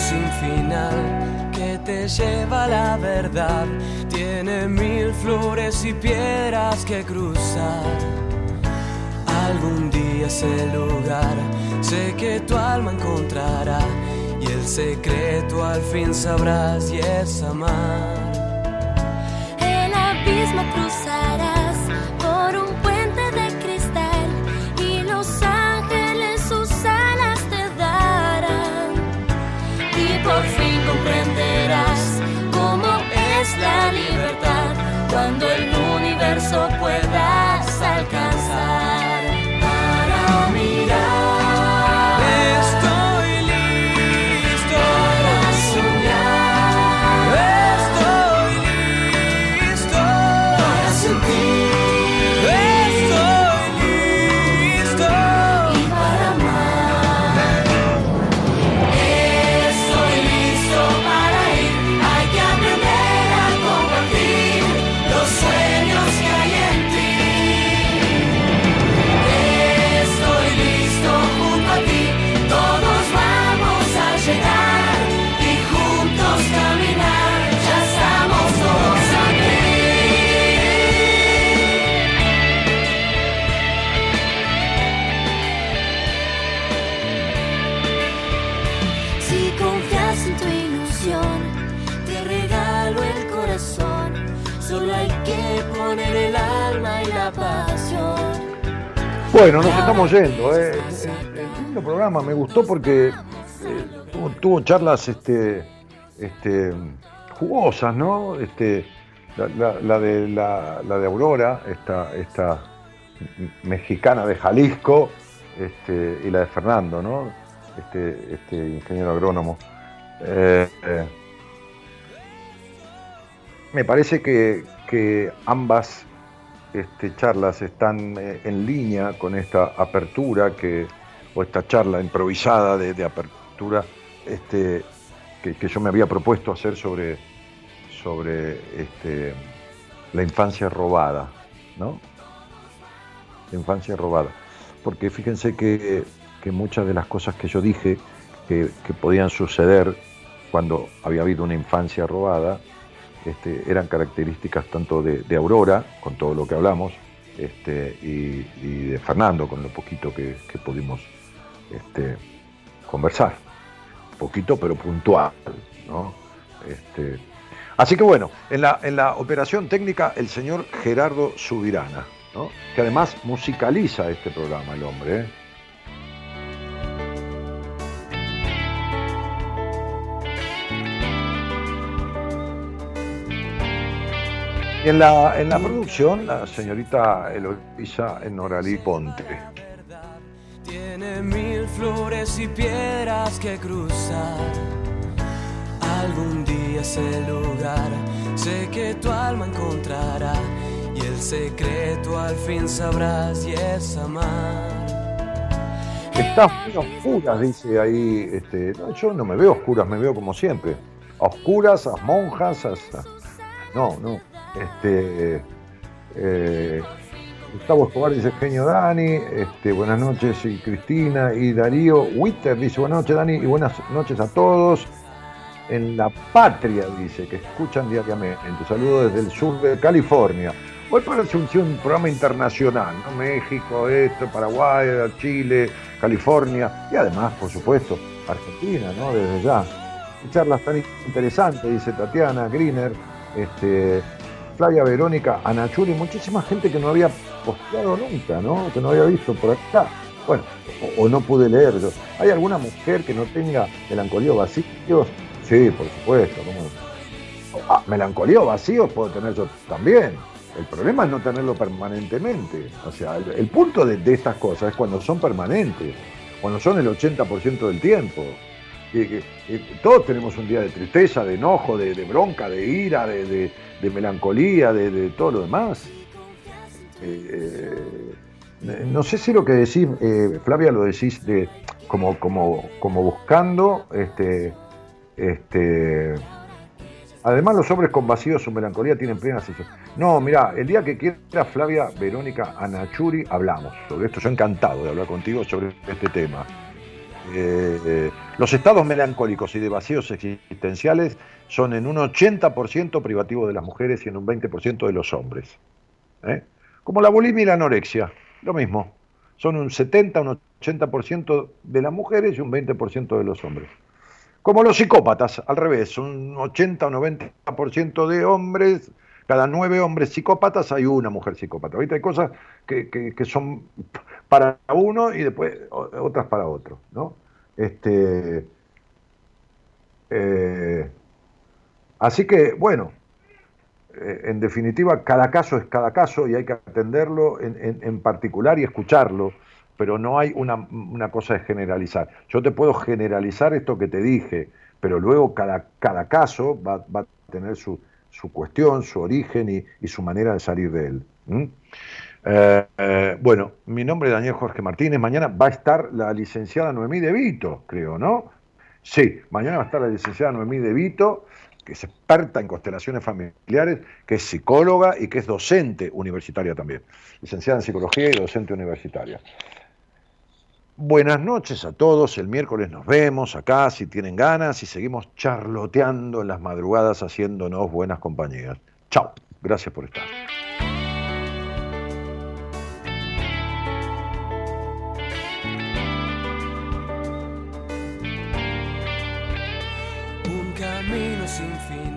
sin final que te lleva a la verdad. Tiene mil flores y piedras que cruzar. Algún día ese lugar sé que tu alma encontrará y el secreto al fin sabrás y es amar. El abismo cruzarás Bueno, nos estamos yendo. ¿eh? El, programa me gustó porque eh, tuvo, charlas este, este, jugosas, ¿no? Este, la, de, la, de Aurora, esta, esta mexicana de Jalisco, este, y la de Fernando, ¿no? Este, este ingeniero agrónomo. Eh, me parece que ambas este, charlas están eh, en línea con esta apertura que, o esta charla improvisada de, apertura este, que, yo me había propuesto hacer sobre, sobre este, la infancia robada, ¿no? La infancia robada. Porque fíjense que, que muchas de las cosas que yo dije que podían suceder cuando había habido una infancia robada, este, eran características tanto de, Aurora, con todo lo que hablamos, este, y, de Fernando, con lo poquito que, pudimos este, conversar. Poquito pero puntual. así que bueno, en la, operación técnica el señor Gerardo Subirana, que además musicaliza este programa el hombre. ¿eh? Y en la, en la producción, la señorita Eloisa Noralí Ponte. Tiene mil flores y piedras que cruzar. Algún día ese lugar sé que tu alma encontrará y el secreto al fin sabrás y es amar. Está muy oscuras, dice ahí. Este, no, yo no me veo oscuras, me veo como siempre. A oscuras, a monjas, a- no, no. Este, eh, Gustavo Escobar dice genio Dani, este, buenas noches y Cristina y Darío Witter dice buenas noches Dani y buenas noches a todos. En la patria dice que escuchan diariamente. Saludos desde el sur de California. Hoy parece un, un programa internacional, ¿no? México, esto, Paraguay, Chile, California y además, por supuesto, Argentina, ¿no? Desde ya. Charlas tan interesantes, dice Tatiana Griner, este, Flavia Verónica, Anachuri, muchísima gente que no había posteado nunca, ¿no? Que no había visto por acá. Bueno, o, no pude leer. yo. ¿Hay alguna mujer que no tenga melancolía o vacíos? Sí, por supuesto. Ah, melancolía o vacíos puedo tener yo también. El problema es no tenerlo permanentemente. O sea, el, punto de, estas cosas es cuando son permanentes, cuando son el 80% del tiempo. Todos tenemos un día de tristeza, de enojo, de bronca, de ira, de, de- melancolía, de, todo lo demás. Eh, eh, no sé si lo que decís, eh, Flavia, lo decís de como, como, como buscando este, este, Además, los hombres con vacíos o melancolía tienen plena sesión. No, mira, el día que quiera Flavia, Verónica, Anachuri, hablamos sobre esto. Yo encantado de hablar contigo sobre este tema. los estados melancólicos y de vacíos existenciales son en un 80% privativo de las mujeres y en un 20% de los hombres. ¿eh? Como la bulimia y la anorexia, lo mismo. Son un 70, un 80% de las mujeres y un 20% de los hombres. Como los psicópatas, al revés, un 80 o 90% de hombres, cada nueve hombres psicópatas hay una mujer psicópata. Ahorita hay cosas que, son para uno y después otras para otro. ¿no? Este, eh, así que, bueno, eh, en definitiva, cada caso es cada caso y hay que atenderlo en, particular y escucharlo, pero no hay una, cosa de generalizar. Yo te puedo generalizar esto que te dije, pero luego cada, cada caso va, a tener su, cuestión, su origen y, su manera de salir de él. Eh, eh, bueno, mi nombre es Daniel Jorge Martínez. Mañana va a estar la licenciada Noemí De Vito, creo, ¿no? Sí, mañana va a estar la licenciada Noemí De Vito que es experta en constelaciones familiares, que es psicóloga y que es docente universitaria también, licenciada en psicología y docente universitaria. Buenas noches a todos, el miércoles nos vemos acá si tienen ganas y seguimos charloteando en las madrugadas haciéndonos buenas compañías. Chao, gracias por estar. sin fin.